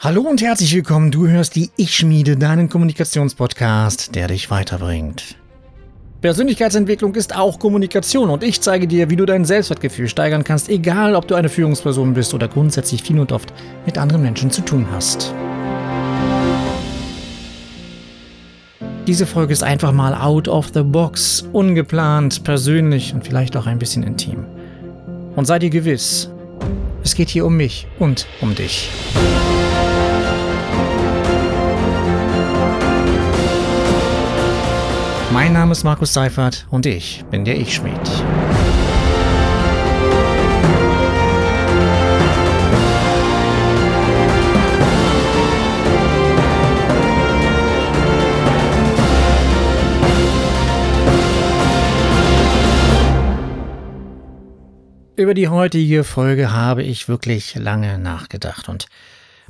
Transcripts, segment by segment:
Hallo und herzlich willkommen. Du hörst die Ich Schmiede, deinen Kommunikationspodcast, der dich weiterbringt. Persönlichkeitsentwicklung ist auch Kommunikation und ich zeige dir, wie du dein Selbstwertgefühl steigern kannst, egal ob du eine Führungsperson bist oder grundsätzlich viel und oft mit anderen Menschen zu tun hast. Diese Folge ist einfach mal out of the box, ungeplant, persönlich und vielleicht auch ein bisschen intim. Und sei dir gewiss, es geht hier um mich und um dich. Mein Name ist Markus Seifert und ich bin der Ich-Schmied. Über die heutige Folge habe ich wirklich lange nachgedacht und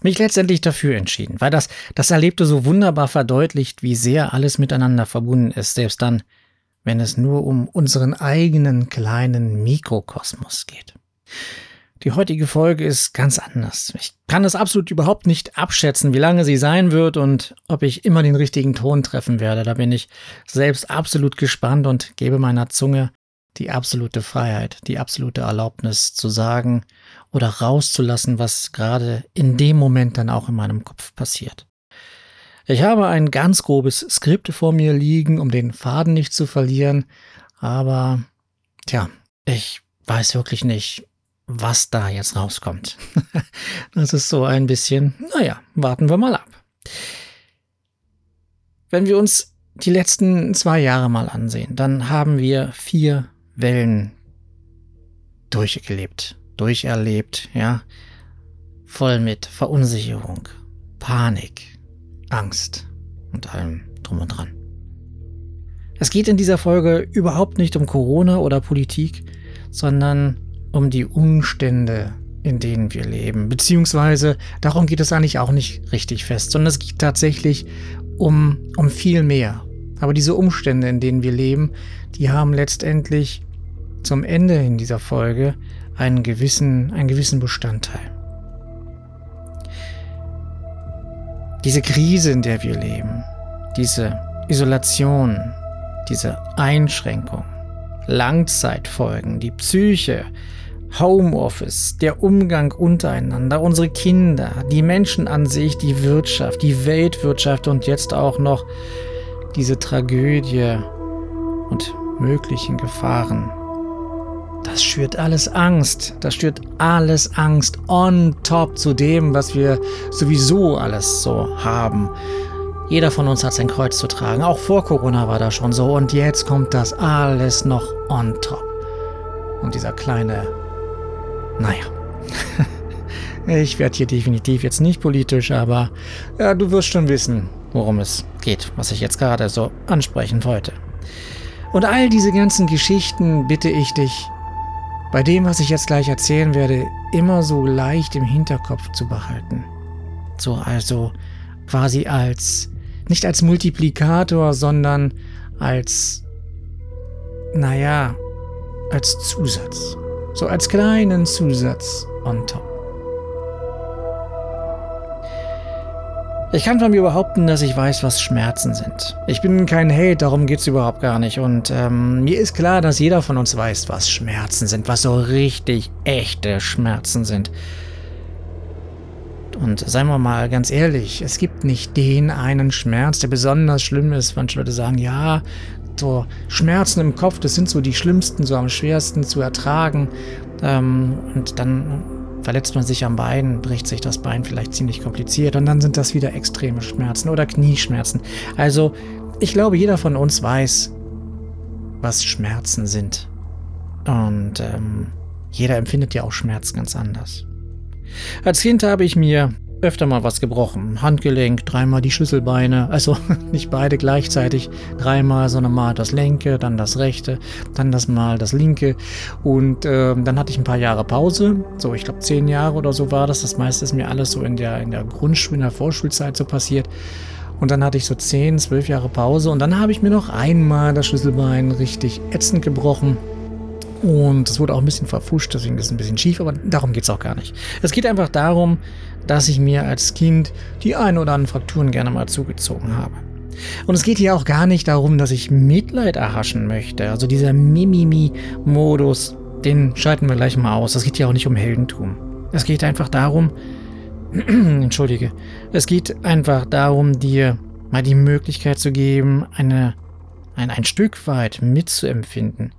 mich letztendlich dafür entschieden, weil das, das Erlebte so wunderbar verdeutlicht, wie sehr alles miteinander verbunden ist, selbst dann, wenn es nur um unseren eigenen kleinen Mikrokosmos geht. Die heutige Folge ist ganz anders. Ich kann es absolut überhaupt nicht abschätzen, wie lange sie sein wird und ob ich immer den richtigen Ton treffen werde. Da bin ich selbst absolut gespannt und gebe meiner Zunge die absolute Freiheit, die absolute Erlaubnis zu sagen oder rauszulassen, was gerade in dem Moment dann auch in meinem Kopf passiert. Ich habe ein ganz grobes Skript vor mir liegen, um den Faden nicht zu verlieren, aber tja, ich weiß wirklich nicht, was da jetzt rauskommt. das ist so ein bisschen, naja, warten wir mal ab. Wenn wir uns die letzten zwei Jahre mal ansehen, dann haben wir vier Wellen durchgelebt, durcherlebt, ja. Voll mit Verunsicherung, Panik, Angst und allem drum und dran. Es geht in dieser Folge überhaupt nicht um Corona oder Politik, sondern um die Umstände, in denen wir leben. Beziehungsweise darum geht es eigentlich auch nicht richtig fest, sondern es geht tatsächlich um, um viel mehr. Aber diese Umstände, in denen wir leben, die haben letztendlich zum Ende in dieser Folge einen gewissen, einen gewissen Bestandteil. Diese Krise, in der wir leben, diese Isolation, diese Einschränkung, Langzeitfolgen, die Psyche, Homeoffice, der Umgang untereinander, unsere Kinder, die Menschen an sich, die Wirtschaft, die Weltwirtschaft und jetzt auch noch diese Tragödie und möglichen Gefahren das schürt alles Angst. Das schürt alles Angst on top zu dem, was wir sowieso alles so haben. Jeder von uns hat sein Kreuz zu tragen. Auch vor Corona war das schon so. Und jetzt kommt das alles noch on top. Und dieser kleine, naja. ich werde hier definitiv jetzt nicht politisch, aber ja, du wirst schon wissen, worum es geht, was ich jetzt gerade so ansprechen wollte. Und all diese ganzen Geschichten bitte ich dich, bei dem, was ich jetzt gleich erzählen werde, immer so leicht im Hinterkopf zu behalten. So also quasi als, nicht als Multiplikator, sondern als, naja, als Zusatz. So als kleinen Zusatz on top. Ich kann von mir behaupten, dass ich weiß, was Schmerzen sind. Ich bin kein Held, darum geht's überhaupt gar nicht. Und ähm, mir ist klar, dass jeder von uns weiß, was Schmerzen sind, was so richtig echte Schmerzen sind. Und seien wir mal ganz ehrlich, es gibt nicht den einen Schmerz, der besonders schlimm ist. Manche Leute sagen, ja, so Schmerzen im Kopf, das sind so die schlimmsten, so am schwersten zu ertragen. Ähm, und dann verletzt man sich am Bein, bricht sich das Bein vielleicht ziemlich kompliziert und dann sind das wieder extreme Schmerzen oder Knieschmerzen. Also ich glaube, jeder von uns weiß, was Schmerzen sind. Und ähm, jeder empfindet ja auch Schmerz ganz anders. Als Kind habe ich mir öfter mal was gebrochen. Handgelenk, dreimal die Schlüsselbeine, also nicht beide gleichzeitig, dreimal, sondern mal das linke, dann das rechte, dann das mal das linke. Und äh, dann hatte ich ein paar Jahre Pause, so ich glaube zehn Jahre oder so war das. Das meiste ist mir alles so in der, in der Grundschule, in der Vorschulzeit so passiert. Und dann hatte ich so zehn, zwölf Jahre Pause und dann habe ich mir noch einmal das Schlüsselbein richtig ätzend gebrochen. Und es wurde auch ein bisschen verfuscht, deswegen ist es ein bisschen schief, aber darum geht es auch gar nicht. Es geht einfach darum, dass ich mir als Kind die ein oder anderen Frakturen gerne mal zugezogen habe. Und es geht hier auch gar nicht darum, dass ich Mitleid erhaschen möchte. Also dieser Mimimi-Modus, den schalten wir gleich mal aus. Es geht hier auch nicht um Heldentum. Es geht einfach darum, entschuldige, es geht einfach darum, dir mal die Möglichkeit zu geben, eine, ein, ein Stück weit mitzuempfinden,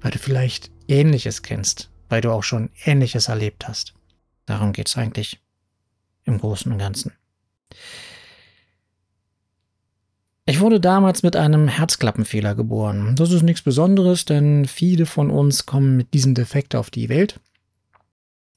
weil du vielleicht Ähnliches kennst, weil du auch schon Ähnliches erlebt hast. Darum geht es eigentlich im Großen und Ganzen. Ich wurde damals mit einem Herzklappenfehler geboren. Das ist nichts Besonderes, denn viele von uns kommen mit diesem Defekt auf die Welt.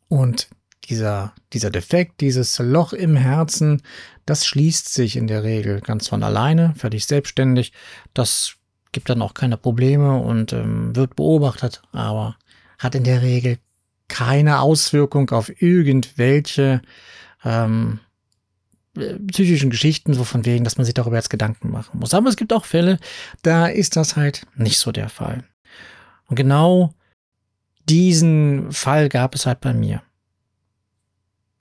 Und dieser, dieser Defekt, dieses Loch im Herzen, das schließt sich in der Regel ganz von alleine, völlig selbstständig. Das gibt dann auch keine Probleme und ähm, wird beobachtet, aber hat in der Regel keine Auswirkung auf irgendwelche ähm, psychischen Geschichten, so von wegen, dass man sich darüber jetzt Gedanken machen muss. Aber es gibt auch Fälle, da ist das halt nicht so der Fall. Und genau diesen Fall gab es halt bei mir.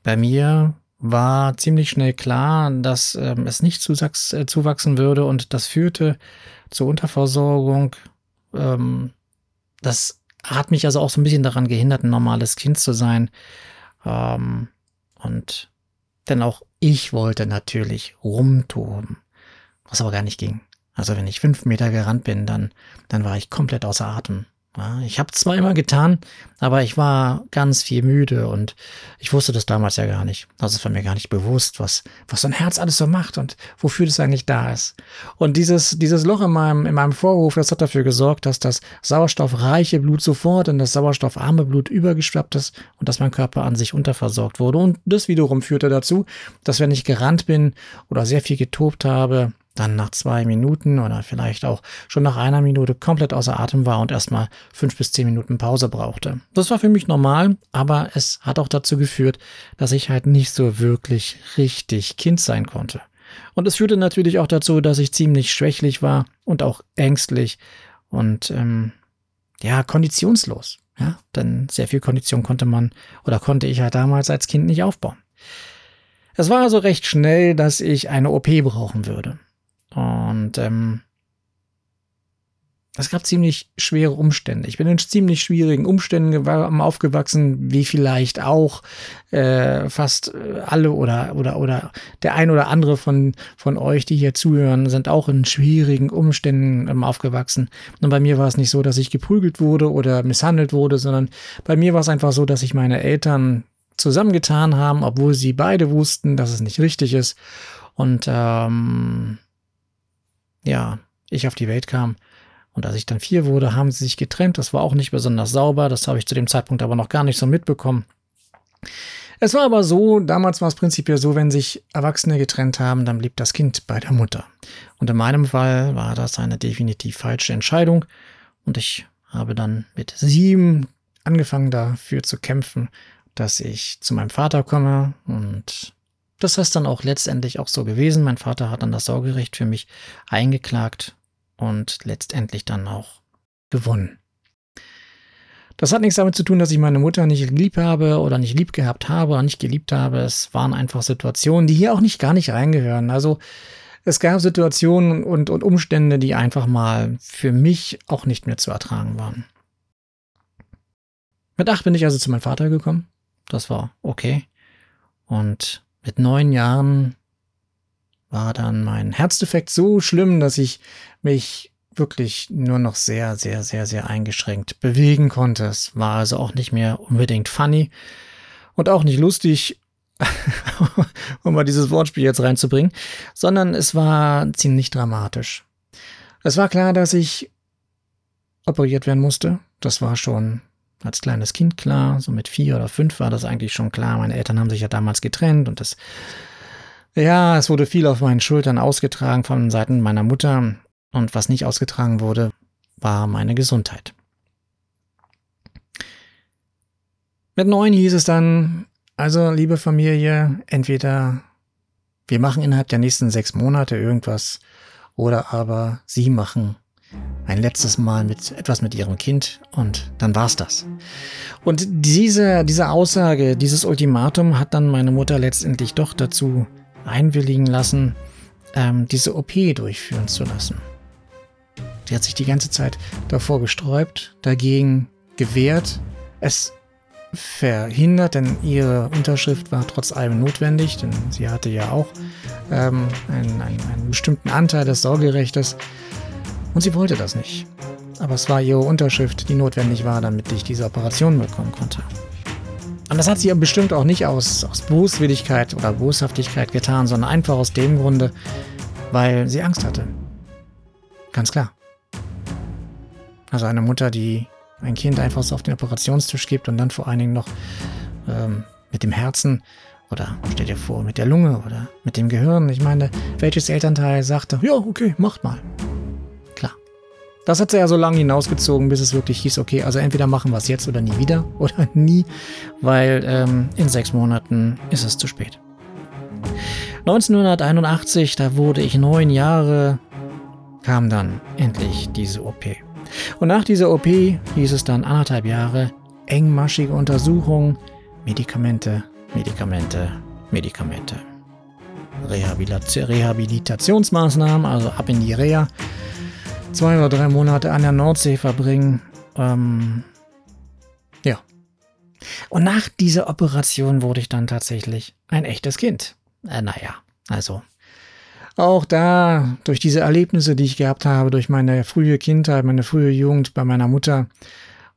Bei mir war ziemlich schnell klar, dass ähm, es nicht zusachs, äh, zuwachsen würde und das führte zur Unterversorgung. Ähm, das hat mich also auch so ein bisschen daran gehindert, ein normales Kind zu sein. Ähm, und denn auch ich wollte natürlich rumtoben, was aber gar nicht ging. Also wenn ich fünf Meter gerannt bin, dann, dann war ich komplett außer Atem. Ich habe zwar immer getan, aber ich war ganz viel müde und ich wusste das damals ja gar nicht. Also es war mir gar nicht bewusst, was, was so ein Herz alles so macht und wofür das eigentlich da ist. Und dieses, dieses Loch in meinem, in meinem Vorhof, das hat dafür gesorgt, dass das sauerstoffreiche Blut sofort in das sauerstoffarme Blut übergeschwappt ist und dass mein Körper an sich unterversorgt wurde. Und das wiederum führte dazu, dass wenn ich gerannt bin oder sehr viel getobt habe, dann nach zwei Minuten oder vielleicht auch schon nach einer Minute komplett außer Atem war und erstmal fünf bis zehn Minuten Pause brauchte. Das war für mich normal, aber es hat auch dazu geführt, dass ich halt nicht so wirklich richtig Kind sein konnte. Und es führte natürlich auch dazu, dass ich ziemlich schwächlich war und auch ängstlich und ähm, ja, konditionslos. Ja, denn sehr viel Kondition konnte man oder konnte ich halt damals als Kind nicht aufbauen. Es war also recht schnell, dass ich eine OP brauchen würde. Und ähm, es gab ziemlich schwere Umstände. Ich bin in ziemlich schwierigen Umständen aufgewachsen, wie vielleicht auch äh, fast äh, alle oder oder oder der ein oder andere von von euch, die hier zuhören, sind auch in schwierigen Umständen ähm, aufgewachsen. Und bei mir war es nicht so, dass ich geprügelt wurde oder misshandelt wurde, sondern bei mir war es einfach so, dass sich meine Eltern zusammengetan haben, obwohl sie beide wussten, dass es nicht richtig ist. Und ähm, ja, ich auf die Welt kam. Und als ich dann vier wurde, haben sie sich getrennt. Das war auch nicht besonders sauber. Das habe ich zu dem Zeitpunkt aber noch gar nicht so mitbekommen. Es war aber so, damals war es prinzipiell so, wenn sich Erwachsene getrennt haben, dann blieb das Kind bei der Mutter. Und in meinem Fall war das eine definitiv falsche Entscheidung. Und ich habe dann mit sieben angefangen dafür zu kämpfen, dass ich zu meinem Vater komme und das ist dann auch letztendlich auch so gewesen. Mein Vater hat dann das Sorgerecht für mich eingeklagt und letztendlich dann auch gewonnen. Das hat nichts damit zu tun, dass ich meine Mutter nicht lieb habe oder nicht lieb gehabt habe oder nicht geliebt habe. Es waren einfach Situationen, die hier auch nicht gar nicht reingehören. Also es gab Situationen und, und Umstände, die einfach mal für mich auch nicht mehr zu ertragen waren. Mit acht bin ich also zu meinem Vater gekommen. Das war okay. Und mit neun Jahren war dann mein Herzdefekt so schlimm, dass ich mich wirklich nur noch sehr, sehr, sehr, sehr eingeschränkt bewegen konnte. Es war also auch nicht mehr unbedingt funny und auch nicht lustig, um mal dieses Wortspiel jetzt reinzubringen, sondern es war ziemlich dramatisch. Es war klar, dass ich operiert werden musste. Das war schon als kleines Kind klar. So mit vier oder fünf war das eigentlich schon klar. Meine Eltern haben sich ja damals getrennt und das, ja, es wurde viel auf meinen Schultern ausgetragen von Seiten meiner Mutter. Und was nicht ausgetragen wurde, war meine Gesundheit. Mit neun hieß es dann, also liebe Familie, entweder wir machen innerhalb der nächsten sechs Monate irgendwas oder aber Sie machen ein letztes Mal mit etwas mit ihrem Kind und dann war's das. Und diese, diese Aussage, dieses Ultimatum hat dann meine Mutter letztendlich doch dazu einwilligen lassen, ähm, diese OP durchführen zu lassen. Sie hat sich die ganze Zeit davor gesträubt, dagegen gewehrt, es verhindert, denn ihre Unterschrift war trotz allem notwendig, denn sie hatte ja auch ähm, einen, einen, einen bestimmten Anteil des Sorgerechtes und sie wollte das nicht. Aber es war ihre Unterschrift, die notwendig war, damit ich diese Operation bekommen konnte. Und das hat sie bestimmt auch nicht aus, aus Boswilligkeit oder Boshaftigkeit getan, sondern einfach aus dem Grunde, weil sie Angst hatte. Ganz klar. Also eine Mutter, die ein Kind einfach so auf den Operationstisch gibt und dann vor allen Dingen noch ähm, mit dem Herzen oder stell dir vor, mit der Lunge oder mit dem Gehirn. Ich meine, welches Elternteil sagte, ja, okay, macht mal. Das hat sie ja so lange hinausgezogen, bis es wirklich hieß, okay, also entweder machen wir es jetzt oder nie wieder oder nie, weil ähm, in sechs Monaten ist es zu spät. 1981, da wurde ich neun Jahre, kam dann endlich diese OP. Und nach dieser OP hieß es dann anderthalb Jahre engmaschige Untersuchungen, Medikamente, Medikamente, Medikamente. Rehabilitationsmaßnahmen, also ab in die Reha. Zwei oder drei Monate an der Nordsee verbringen. Ähm, ja. Und nach dieser Operation wurde ich dann tatsächlich ein echtes Kind. Äh, naja, also auch da, durch diese Erlebnisse, die ich gehabt habe, durch meine frühe Kindheit, meine frühe Jugend bei meiner Mutter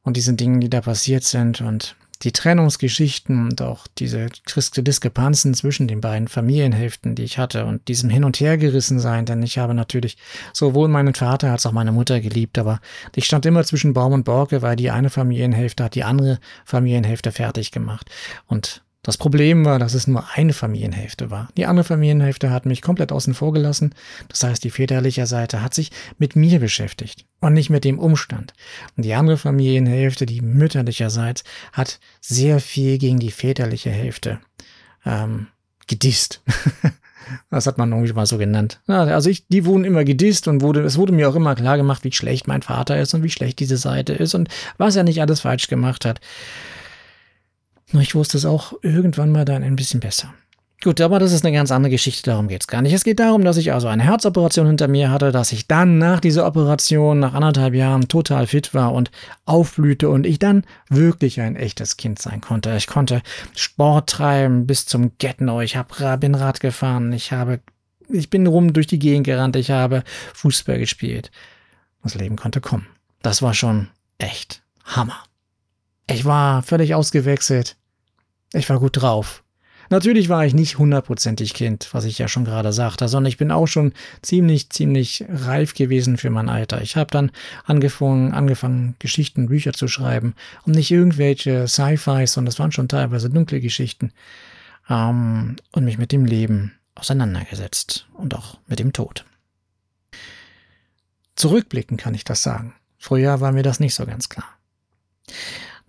und diesen Dingen, die da passiert sind und die Trennungsgeschichten und auch diese Diskrepanzen zwischen den beiden Familienhälften, die ich hatte und diesem Hin- und Hergerissen sein, denn ich habe natürlich sowohl meinen Vater als auch meine Mutter geliebt, aber ich stand immer zwischen Baum und Borke, weil die eine Familienhälfte hat die andere Familienhälfte fertig gemacht. Und das Problem war, dass es nur eine Familienhälfte war. Die andere Familienhälfte hat mich komplett außen vor gelassen. Das heißt, die väterliche Seite hat sich mit mir beschäftigt und nicht mit dem Umstand. Und die andere Familienhälfte, die mütterlicherseits, hat sehr viel gegen die väterliche Hälfte ähm, gedisst. Das hat man irgendwie mal so genannt. Also ich, die wurden immer gedisst und wurde, es wurde mir auch immer klar gemacht, wie schlecht mein Vater ist und wie schlecht diese Seite ist und was er nicht alles falsch gemacht hat. Nur ich wusste es auch irgendwann mal dann ein bisschen besser. Gut, aber das ist eine ganz andere Geschichte, darum geht es gar nicht. Es geht darum, dass ich also eine Herzoperation hinter mir hatte, dass ich dann nach dieser Operation, nach anderthalb Jahren total fit war und aufblühte und ich dann wirklich ein echtes Kind sein konnte. Ich konnte Sport treiben bis zum Getno, ich hab, bin Rad gefahren, ich habe, ich bin rum durch die Gegend gerannt, ich habe Fußball gespielt. Das Leben konnte kommen. Das war schon echt Hammer. Ich war völlig ausgewechselt. Ich war gut drauf. Natürlich war ich nicht hundertprozentig Kind, was ich ja schon gerade sagte, sondern ich bin auch schon ziemlich, ziemlich reif gewesen für mein Alter. Ich habe dann angefangen, angefangen, Geschichten, Bücher zu schreiben und nicht irgendwelche Sci-Fis, sondern das waren schon teilweise dunkle Geschichten ähm, und mich mit dem Leben auseinandergesetzt und auch mit dem Tod. Zurückblicken kann ich das sagen. Früher war mir das nicht so ganz klar.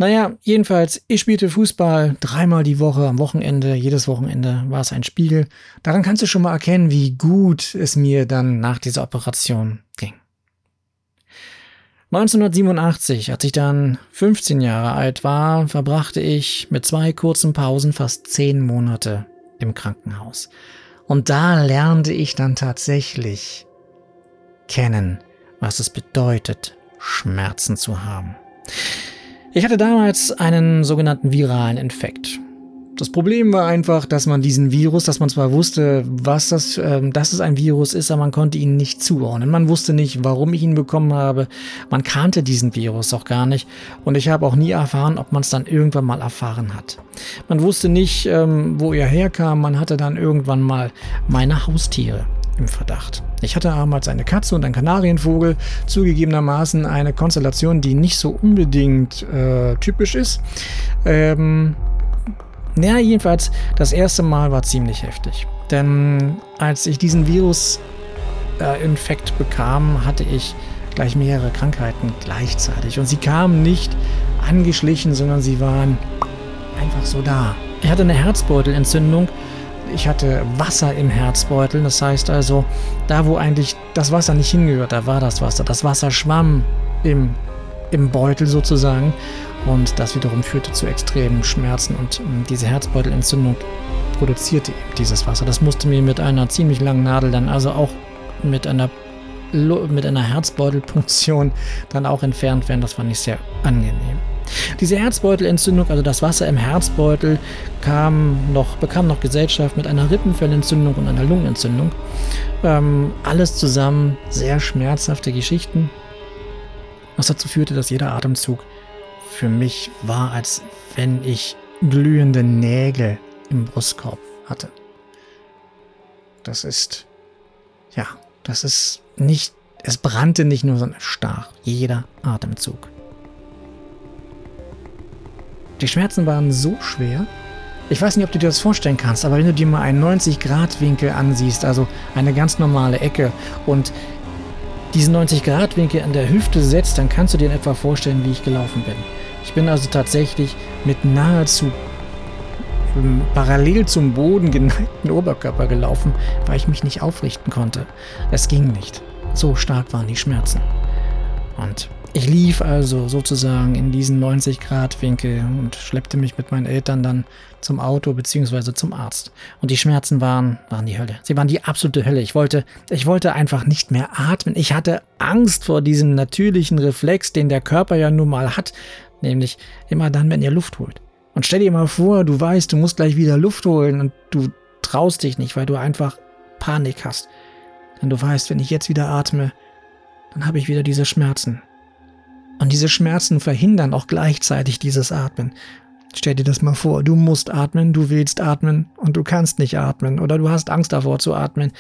Naja, jedenfalls, ich spielte Fußball dreimal die Woche am Wochenende. Jedes Wochenende war es ein Spiel. Daran kannst du schon mal erkennen, wie gut es mir dann nach dieser Operation ging. 1987, als ich dann 15 Jahre alt war, verbrachte ich mit zwei kurzen Pausen fast zehn Monate im Krankenhaus. Und da lernte ich dann tatsächlich kennen, was es bedeutet, Schmerzen zu haben. Ich hatte damals einen sogenannten viralen Infekt. Das Problem war einfach, dass man diesen Virus, dass man zwar wusste, was das, äh, dass es ein Virus ist, aber man konnte ihn nicht zuordnen. Man wusste nicht, warum ich ihn bekommen habe. Man kannte diesen Virus auch gar nicht. Und ich habe auch nie erfahren, ob man es dann irgendwann mal erfahren hat. Man wusste nicht, ähm, wo er herkam. Man hatte dann irgendwann mal meine Haustiere im Verdacht. Ich hatte damals eine Katze und einen Kanarienvogel, zugegebenermaßen eine Konstellation, die nicht so unbedingt äh, typisch ist. Ähm, ja, jedenfalls, das erste Mal war ziemlich heftig. Denn als ich diesen Virus-Infekt äh, bekam, hatte ich gleich mehrere Krankheiten gleichzeitig. Und sie kamen nicht angeschlichen, sondern sie waren einfach so da. Ich hatte eine Herzbeutelentzündung ich hatte Wasser im Herzbeutel. Das heißt also, da wo eigentlich das Wasser nicht hingehört, da war das Wasser. Das Wasser schwamm im, im Beutel sozusagen. Und das wiederum führte zu extremen Schmerzen. Und ähm, diese Herzbeutelentzündung produzierte eben dieses Wasser. Das musste mir mit einer ziemlich langen Nadel dann, also auch mit einer mit einer Herzbeutelpunktion dann auch entfernt werden. Das fand ich sehr angenehm. Diese Herzbeutelentzündung, also das Wasser im Herzbeutel, kam noch, bekam noch Gesellschaft mit einer Rippenfellentzündung und einer Lungenentzündung. Ähm, alles zusammen sehr schmerzhafte Geschichten, was dazu führte, dass jeder Atemzug für mich war, als wenn ich glühende Nägel im Brustkorb hatte. Das ist, ja, das ist nicht, es brannte nicht nur, sondern stach jeder Atemzug. Die Schmerzen waren so schwer. Ich weiß nicht, ob du dir das vorstellen kannst, aber wenn du dir mal einen 90-Grad-Winkel ansiehst, also eine ganz normale Ecke und diesen 90-Grad-Winkel an der Hüfte setzt, dann kannst du dir in etwa vorstellen, wie ich gelaufen bin. Ich bin also tatsächlich mit nahezu ähm, parallel zum Boden geneigten Oberkörper gelaufen, weil ich mich nicht aufrichten konnte. Es ging nicht. So stark waren die Schmerzen. Und ich lief also sozusagen in diesen 90 Grad Winkel und schleppte mich mit meinen Eltern dann zum Auto bzw. zum Arzt. Und die Schmerzen waren, waren die Hölle. Sie waren die absolute Hölle. Ich wollte, ich wollte einfach nicht mehr atmen. Ich hatte Angst vor diesem natürlichen Reflex, den der Körper ja nun mal hat. Nämlich immer dann, wenn er Luft holt. Und stell dir mal vor, du weißt, du musst gleich wieder Luft holen und du traust dich nicht, weil du einfach Panik hast. Denn du weißt, wenn ich jetzt wieder atme, dann habe ich wieder diese Schmerzen. Und diese Schmerzen verhindern auch gleichzeitig dieses Atmen. Stell dir das mal vor, du musst atmen, du willst atmen und du kannst nicht atmen oder du hast Angst davor zu atmen.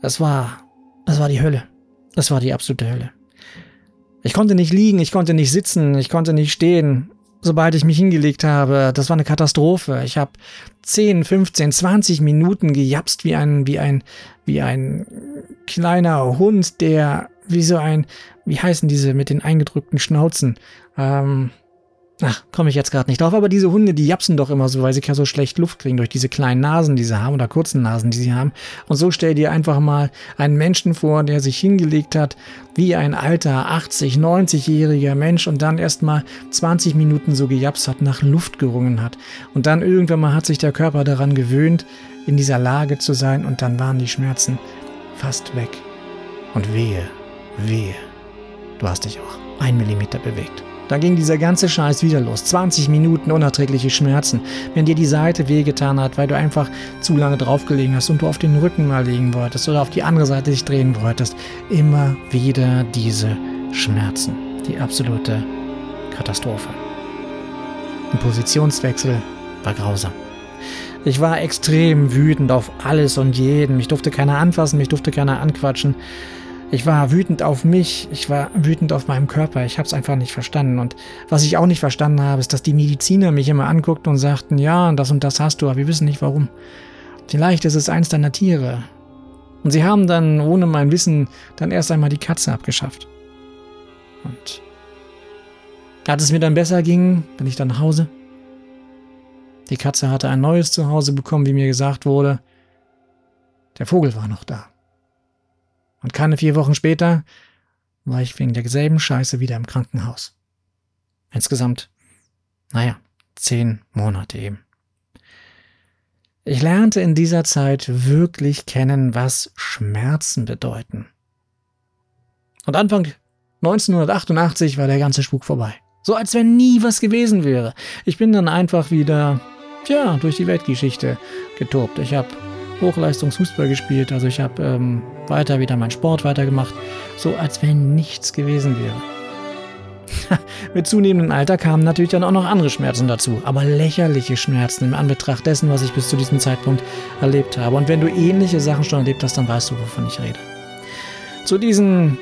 Das war, das war die Hölle. Das war die absolute Hölle. Ich konnte nicht liegen, ich konnte nicht sitzen, ich konnte nicht stehen. Sobald ich mich hingelegt habe, das war eine Katastrophe. Ich habe 10, 15, 20 Minuten gejapst wie ein, wie ein, wie ein kleiner Hund, der wie so ein, wie heißen diese mit den eingedrückten Schnauzen? Ähm, ach, komme ich jetzt gerade nicht drauf, aber diese Hunde, die japsen doch immer so, weil sie ja so schlecht Luft kriegen durch diese kleinen Nasen, die sie haben oder kurzen Nasen, die sie haben. Und so stell dir einfach mal einen Menschen vor, der sich hingelegt hat, wie ein alter 80, 90-jähriger Mensch und dann erst mal 20 Minuten so gejapst hat, nach Luft gerungen hat. Und dann irgendwann mal hat sich der Körper daran gewöhnt, in dieser Lage zu sein und dann waren die Schmerzen fast weg. Und wehe, wehe, du hast dich auch ein Millimeter bewegt. Dann ging dieser ganze Scheiß wieder los. 20 Minuten unerträgliche Schmerzen. Wenn dir die Seite wehgetan hat, weil du einfach zu lange draufgelegen hast und du auf den Rücken mal liegen wolltest oder auf die andere Seite dich drehen wolltest. Immer wieder diese Schmerzen. Die absolute Katastrophe. Ein Positionswechsel war grausam. Ich war extrem wütend auf alles und jeden. Mich durfte keiner anfassen, mich durfte keiner anquatschen. Ich war wütend auf mich, ich war wütend auf meinem Körper, ich habe es einfach nicht verstanden. Und was ich auch nicht verstanden habe, ist, dass die Mediziner mich immer anguckten und sagten, ja, das und das hast du, aber wir wissen nicht warum. Vielleicht ist es eins deiner Tiere. Und sie haben dann, ohne mein Wissen, dann erst einmal die Katze abgeschafft. Und als es mir dann besser ging, bin ich dann nach Hause. Die Katze hatte ein neues Zuhause bekommen, wie mir gesagt wurde. Der Vogel war noch da. Und keine vier Wochen später war ich wegen derselben Scheiße wieder im Krankenhaus. Insgesamt, naja, zehn Monate eben. Ich lernte in dieser Zeit wirklich kennen, was Schmerzen bedeuten. Und Anfang 1988 war der ganze Spuk vorbei. So als wenn nie was gewesen wäre. Ich bin dann einfach wieder, tja, durch die Weltgeschichte getobt. Ich habe Hochleistungsfußball gespielt. Also ich habe ähm, weiter wieder meinen Sport weitergemacht, so als wenn nichts gewesen wäre. Mit zunehmendem Alter kamen natürlich dann auch noch andere Schmerzen dazu, aber lächerliche Schmerzen im Anbetracht dessen, was ich bis zu diesem Zeitpunkt erlebt habe. Und wenn du ähnliche Sachen schon erlebt hast, dann weißt du, wovon ich rede. Zu diesem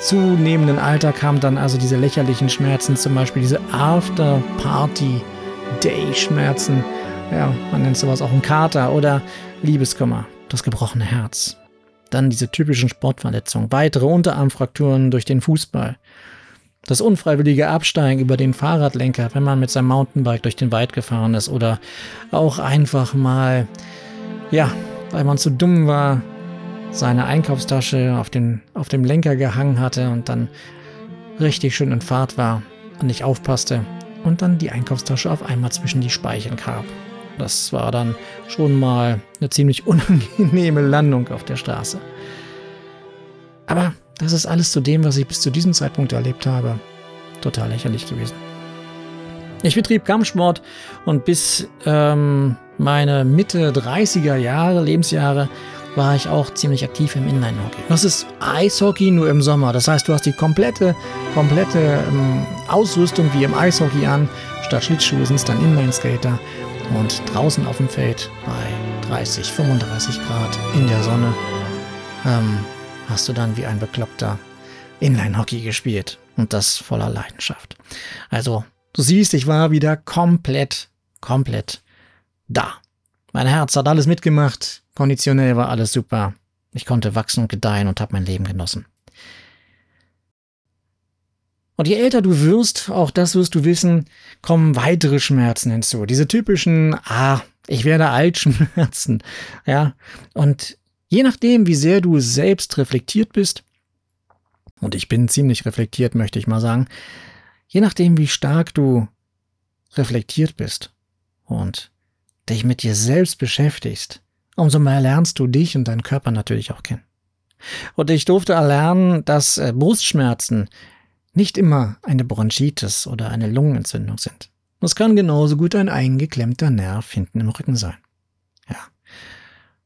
zunehmenden Alter kamen dann also diese lächerlichen Schmerzen, zum Beispiel diese After-Party-Day-Schmerzen. Ja, man nennt sowas auch ein Kater oder Liebeskummer, das gebrochene Herz. Dann diese typischen Sportverletzungen, weitere Unterarmfrakturen durch den Fußball. Das unfreiwillige Absteigen über den Fahrradlenker, wenn man mit seinem Mountainbike durch den Wald gefahren ist oder auch einfach mal, ja, weil man zu dumm war, seine Einkaufstasche auf, den, auf dem Lenker gehangen hatte und dann richtig schön in Fahrt war und nicht aufpasste und dann die Einkaufstasche auf einmal zwischen die Speichen kam. Das war dann schon mal eine ziemlich unangenehme Landung auf der Straße. Aber das ist alles zu dem, was ich bis zu diesem Zeitpunkt erlebt habe. Total lächerlich gewesen. Ich betrieb Kampfsport und bis ähm, meine Mitte 30er Jahre, Lebensjahre, war ich auch ziemlich aktiv im Inline-Hockey. Das ist Eishockey nur im Sommer. Das heißt, du hast die komplette, komplette ähm, Ausrüstung wie im Eishockey an. Statt Schlittschuhe sind es dann Inline-Skater. Und draußen auf dem Feld bei 30, 35 Grad in der Sonne ähm, hast du dann wie ein Bekloppter Inline-Hockey gespielt. Und das voller Leidenschaft. Also, du siehst, ich war wieder komplett, komplett da. Mein Herz hat alles mitgemacht. Konditionell war alles super. Ich konnte wachsen und gedeihen und habe mein Leben genossen. Und je älter du wirst, auch das wirst du wissen, kommen weitere Schmerzen hinzu. Diese typischen, ah, ich werde alt Schmerzen. Ja. Und je nachdem, wie sehr du selbst reflektiert bist, und ich bin ziemlich reflektiert, möchte ich mal sagen, je nachdem, wie stark du reflektiert bist und dich mit dir selbst beschäftigst, umso mehr lernst du dich und deinen Körper natürlich auch kennen. Und ich durfte erlernen, dass äh, Brustschmerzen nicht immer eine Bronchitis oder eine Lungenentzündung sind. Es kann genauso gut ein eingeklemmter Nerv hinten im Rücken sein. Ja.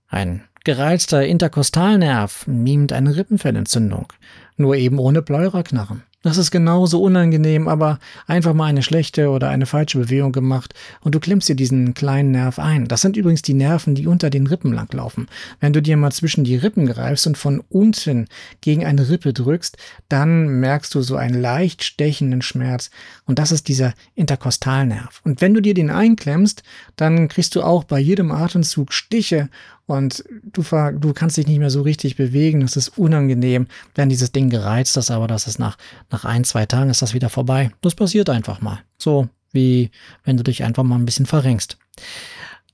Ein gereizter Interkostalnerv mimt eine Rippenfellentzündung, nur eben ohne Pleurerknarren. Das ist genauso unangenehm, aber einfach mal eine schlechte oder eine falsche Bewegung gemacht und du klemmst dir diesen kleinen Nerv ein. Das sind übrigens die Nerven, die unter den Rippen langlaufen. Wenn du dir mal zwischen die Rippen greifst und von unten gegen eine Rippe drückst, dann merkst du so einen leicht stechenden Schmerz und das ist dieser Interkostalnerv. Und wenn du dir den einklemmst, dann kriegst du auch bei jedem Atemzug Stiche und du, du kannst dich nicht mehr so richtig bewegen. Das ist unangenehm, wenn dieses Ding gereizt ist, aber das ist nach, nach ein, zwei Tagen ist das wieder vorbei. Das passiert einfach mal. So wie wenn du dich einfach mal ein bisschen verrenkst.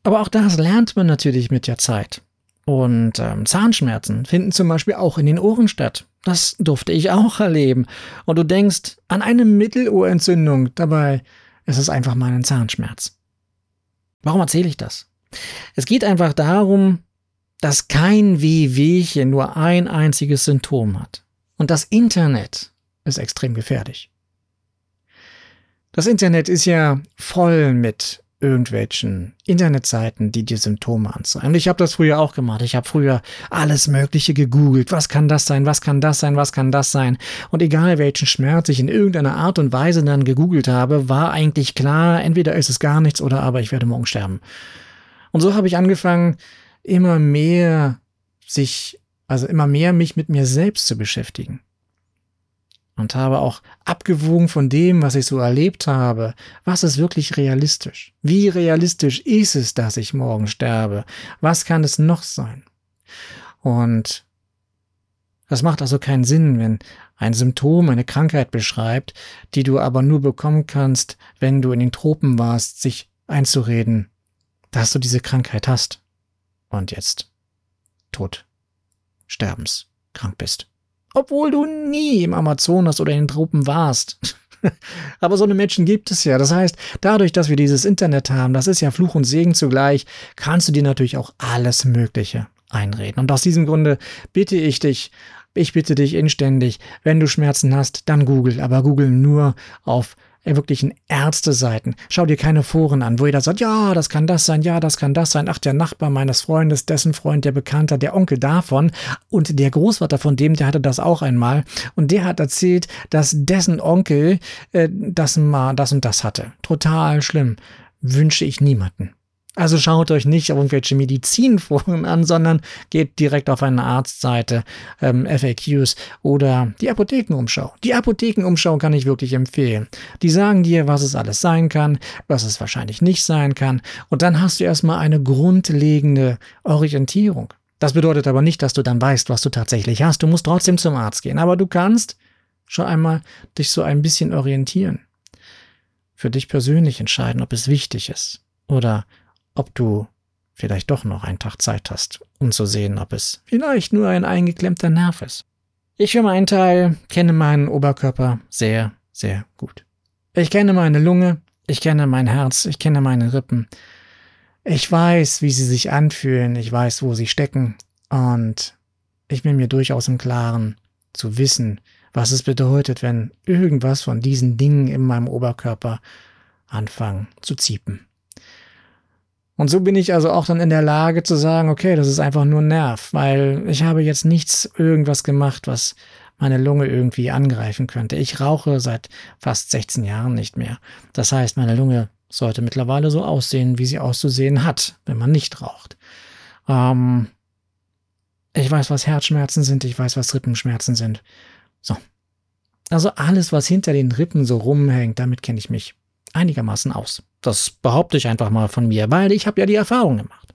Aber auch das lernt man natürlich mit der Zeit. Und ähm, Zahnschmerzen finden zum Beispiel auch in den Ohren statt. Das durfte ich auch erleben. Und du denkst an eine Mittelohrentzündung, dabei ist es einfach mal ein Zahnschmerz. Warum erzähle ich das? Es geht einfach darum, dass kein Wehwehchen nur ein einziges Symptom hat. Und das Internet ist extrem gefährlich. Das Internet ist ja voll mit irgendwelchen Internetseiten, die dir Symptome anzeigen. Und ich habe das früher auch gemacht. Ich habe früher alles Mögliche gegoogelt. Was kann das sein? Was kann das sein? Was kann das sein? Und egal welchen Schmerz ich in irgendeiner Art und Weise dann gegoogelt habe, war eigentlich klar, entweder ist es gar nichts oder aber ich werde morgen sterben. Und so habe ich angefangen, immer mehr sich, also immer mehr mich mit mir selbst zu beschäftigen. Und habe auch abgewogen von dem, was ich so erlebt habe, was ist wirklich realistisch? Wie realistisch ist es, dass ich morgen sterbe? Was kann es noch sein? Und das macht also keinen Sinn, wenn ein Symptom eine Krankheit beschreibt, die du aber nur bekommen kannst, wenn du in den Tropen warst, sich einzureden, dass du diese Krankheit hast und jetzt tot, sterbens, bist. Obwohl du nie im Amazonas oder in den Tropen warst. Aber so eine Menschen gibt es ja. Das heißt, dadurch, dass wir dieses Internet haben, das ist ja Fluch und Segen zugleich, kannst du dir natürlich auch alles Mögliche einreden. Und aus diesem Grunde bitte ich dich, ich bitte dich inständig, wenn du Schmerzen hast, dann google, aber google nur auf wirklichen Ärzteseiten. Schau dir keine Foren an, wo jeder sagt, ja, das kann das sein, ja, das kann das sein. Ach, der Nachbar meines Freundes, dessen Freund, der Bekannter, der Onkel davon und der Großvater von dem, der hatte das auch einmal. Und der hat erzählt, dass dessen Onkel äh, das mal das und das hatte. Total schlimm. Wünsche ich niemanden. Also schaut euch nicht irgendwelche Medizinforen an, sondern geht direkt auf eine Arztseite, ähm, FAQs oder die Apothekenumschau. Die Apothekenumschau kann ich wirklich empfehlen. Die sagen dir, was es alles sein kann, was es wahrscheinlich nicht sein kann. Und dann hast du erstmal eine grundlegende Orientierung. Das bedeutet aber nicht, dass du dann weißt, was du tatsächlich hast. Du musst trotzdem zum Arzt gehen. Aber du kannst Schon einmal dich so ein bisschen orientieren. Für dich persönlich entscheiden, ob es wichtig ist oder ob du vielleicht doch noch einen Tag Zeit hast, um zu sehen, ob es vielleicht nur ein eingeklemmter Nerv ist. Ich für meinen Teil kenne meinen Oberkörper sehr, sehr gut. Ich kenne meine Lunge, ich kenne mein Herz, ich kenne meine Rippen. Ich weiß, wie sie sich anfühlen, ich weiß, wo sie stecken und ich bin mir durchaus im Klaren zu wissen, was es bedeutet, wenn irgendwas von diesen Dingen in meinem Oberkörper anfangen zu ziepen. Und so bin ich also auch dann in der Lage zu sagen, okay, das ist einfach nur ein Nerv, weil ich habe jetzt nichts irgendwas gemacht, was meine Lunge irgendwie angreifen könnte. Ich rauche seit fast 16 Jahren nicht mehr. Das heißt, meine Lunge sollte mittlerweile so aussehen, wie sie auszusehen hat, wenn man nicht raucht. Ähm, ich weiß, was Herzschmerzen sind, ich weiß, was Rippenschmerzen sind. So. Also alles, was hinter den Rippen so rumhängt, damit kenne ich mich einigermaßen aus. Das behaupte ich einfach mal von mir, weil ich habe ja die Erfahrung gemacht.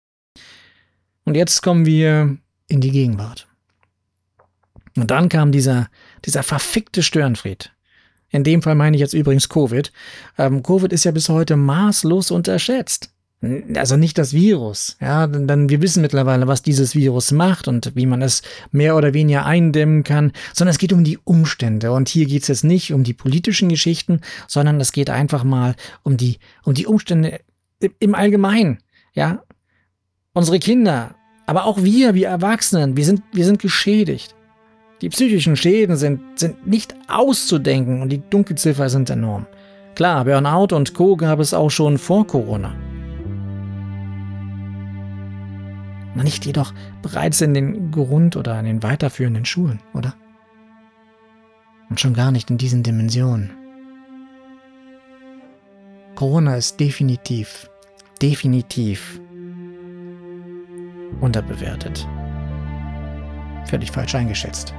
Und jetzt kommen wir in die Gegenwart. Und dann kam dieser, dieser verfickte Störenfried. In dem Fall meine ich jetzt übrigens Covid. Ähm, Covid ist ja bis heute maßlos unterschätzt. Also nicht das Virus, ja, denn, denn wir wissen mittlerweile, was dieses Virus macht und wie man es mehr oder weniger eindämmen kann, sondern es geht um die Umstände. Und hier geht es jetzt nicht um die politischen Geschichten, sondern es geht einfach mal um die, um die Umstände im Allgemeinen. Ja, unsere Kinder, aber auch wir, wir Erwachsenen, wir sind, wir sind geschädigt. Die psychischen Schäden sind, sind nicht auszudenken und die Dunkelziffer sind enorm. Klar, Burnout und Co. gab es auch schon vor Corona. Nicht jedoch bereits in den Grund- oder in den weiterführenden Schulen, oder? Und schon gar nicht in diesen Dimensionen. Corona ist definitiv, definitiv unterbewertet. Völlig falsch eingeschätzt.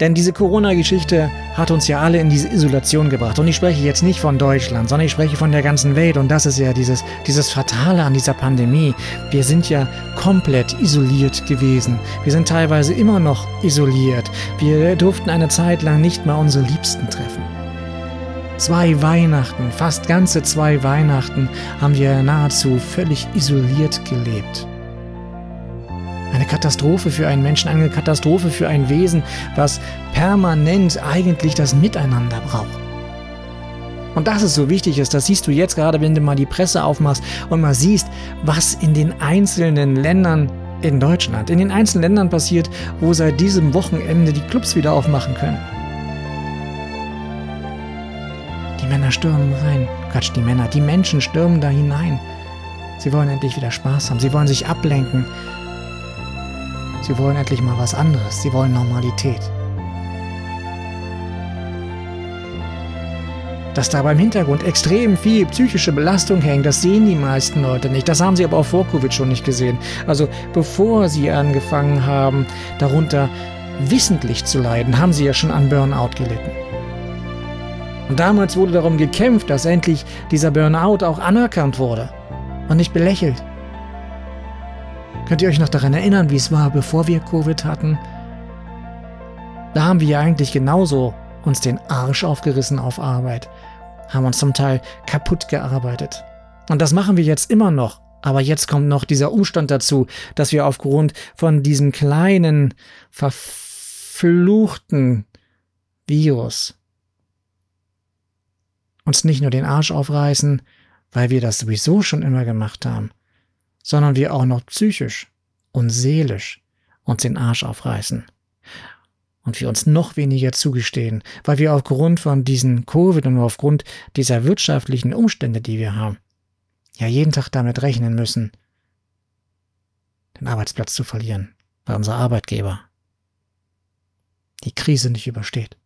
Denn diese Corona-Geschichte hat uns ja alle in diese Isolation gebracht. Und ich spreche jetzt nicht von Deutschland, sondern ich spreche von der ganzen Welt. Und das ist ja dieses, dieses Fatale an dieser Pandemie. Wir sind ja komplett isoliert gewesen. Wir sind teilweise immer noch isoliert. Wir durften eine Zeit lang nicht mal unsere Liebsten treffen. Zwei Weihnachten, fast ganze zwei Weihnachten haben wir nahezu völlig isoliert gelebt. Eine Katastrophe für einen Menschen, eine Katastrophe für ein Wesen, was permanent eigentlich das Miteinander braucht. Und dass es so wichtig ist, das siehst du jetzt gerade, wenn du mal die Presse aufmachst und mal siehst, was in den einzelnen Ländern in Deutschland, in den einzelnen Ländern passiert, wo seit diesem Wochenende die Clubs wieder aufmachen können. Die Männer stürmen rein. Quatsch, die Männer, die Menschen stürmen da hinein. Sie wollen endlich wieder Spaß haben, sie wollen sich ablenken, Sie wollen endlich mal was anderes. Sie wollen Normalität. Dass da beim Hintergrund extrem viel psychische Belastung hängt, das sehen die meisten Leute nicht. Das haben sie aber auch vor Covid schon nicht gesehen. Also bevor sie angefangen haben, darunter wissentlich zu leiden, haben sie ja schon an Burnout gelitten. Und damals wurde darum gekämpft, dass endlich dieser Burnout auch anerkannt wurde und nicht belächelt. Könnt ihr euch noch daran erinnern, wie es war, bevor wir Covid hatten? Da haben wir ja eigentlich genauso uns den Arsch aufgerissen auf Arbeit, haben uns zum Teil kaputt gearbeitet. Und das machen wir jetzt immer noch. Aber jetzt kommt noch dieser Umstand dazu, dass wir aufgrund von diesem kleinen, verfluchten Virus uns nicht nur den Arsch aufreißen, weil wir das sowieso schon immer gemacht haben, sondern wir auch noch psychisch und seelisch uns den Arsch aufreißen. Und wir uns noch weniger zugestehen, weil wir aufgrund von diesen Covid und aufgrund dieser wirtschaftlichen Umstände, die wir haben, ja jeden Tag damit rechnen müssen, den Arbeitsplatz zu verlieren, weil unser Arbeitgeber die Krise nicht übersteht.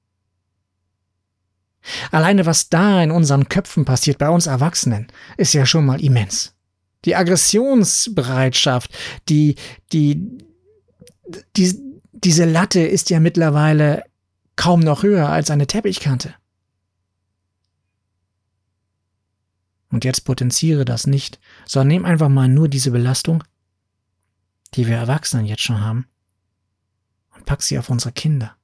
Alleine was da in unseren Köpfen passiert, bei uns Erwachsenen, ist ja schon mal immens die Aggressionsbereitschaft, die, die, die, diese Latte ist ja mittlerweile kaum noch höher als eine Teppichkante. Und jetzt potenziere das nicht, sondern nimm einfach mal nur diese Belastung, die wir Erwachsenen jetzt schon haben, und pack sie auf unsere Kinder.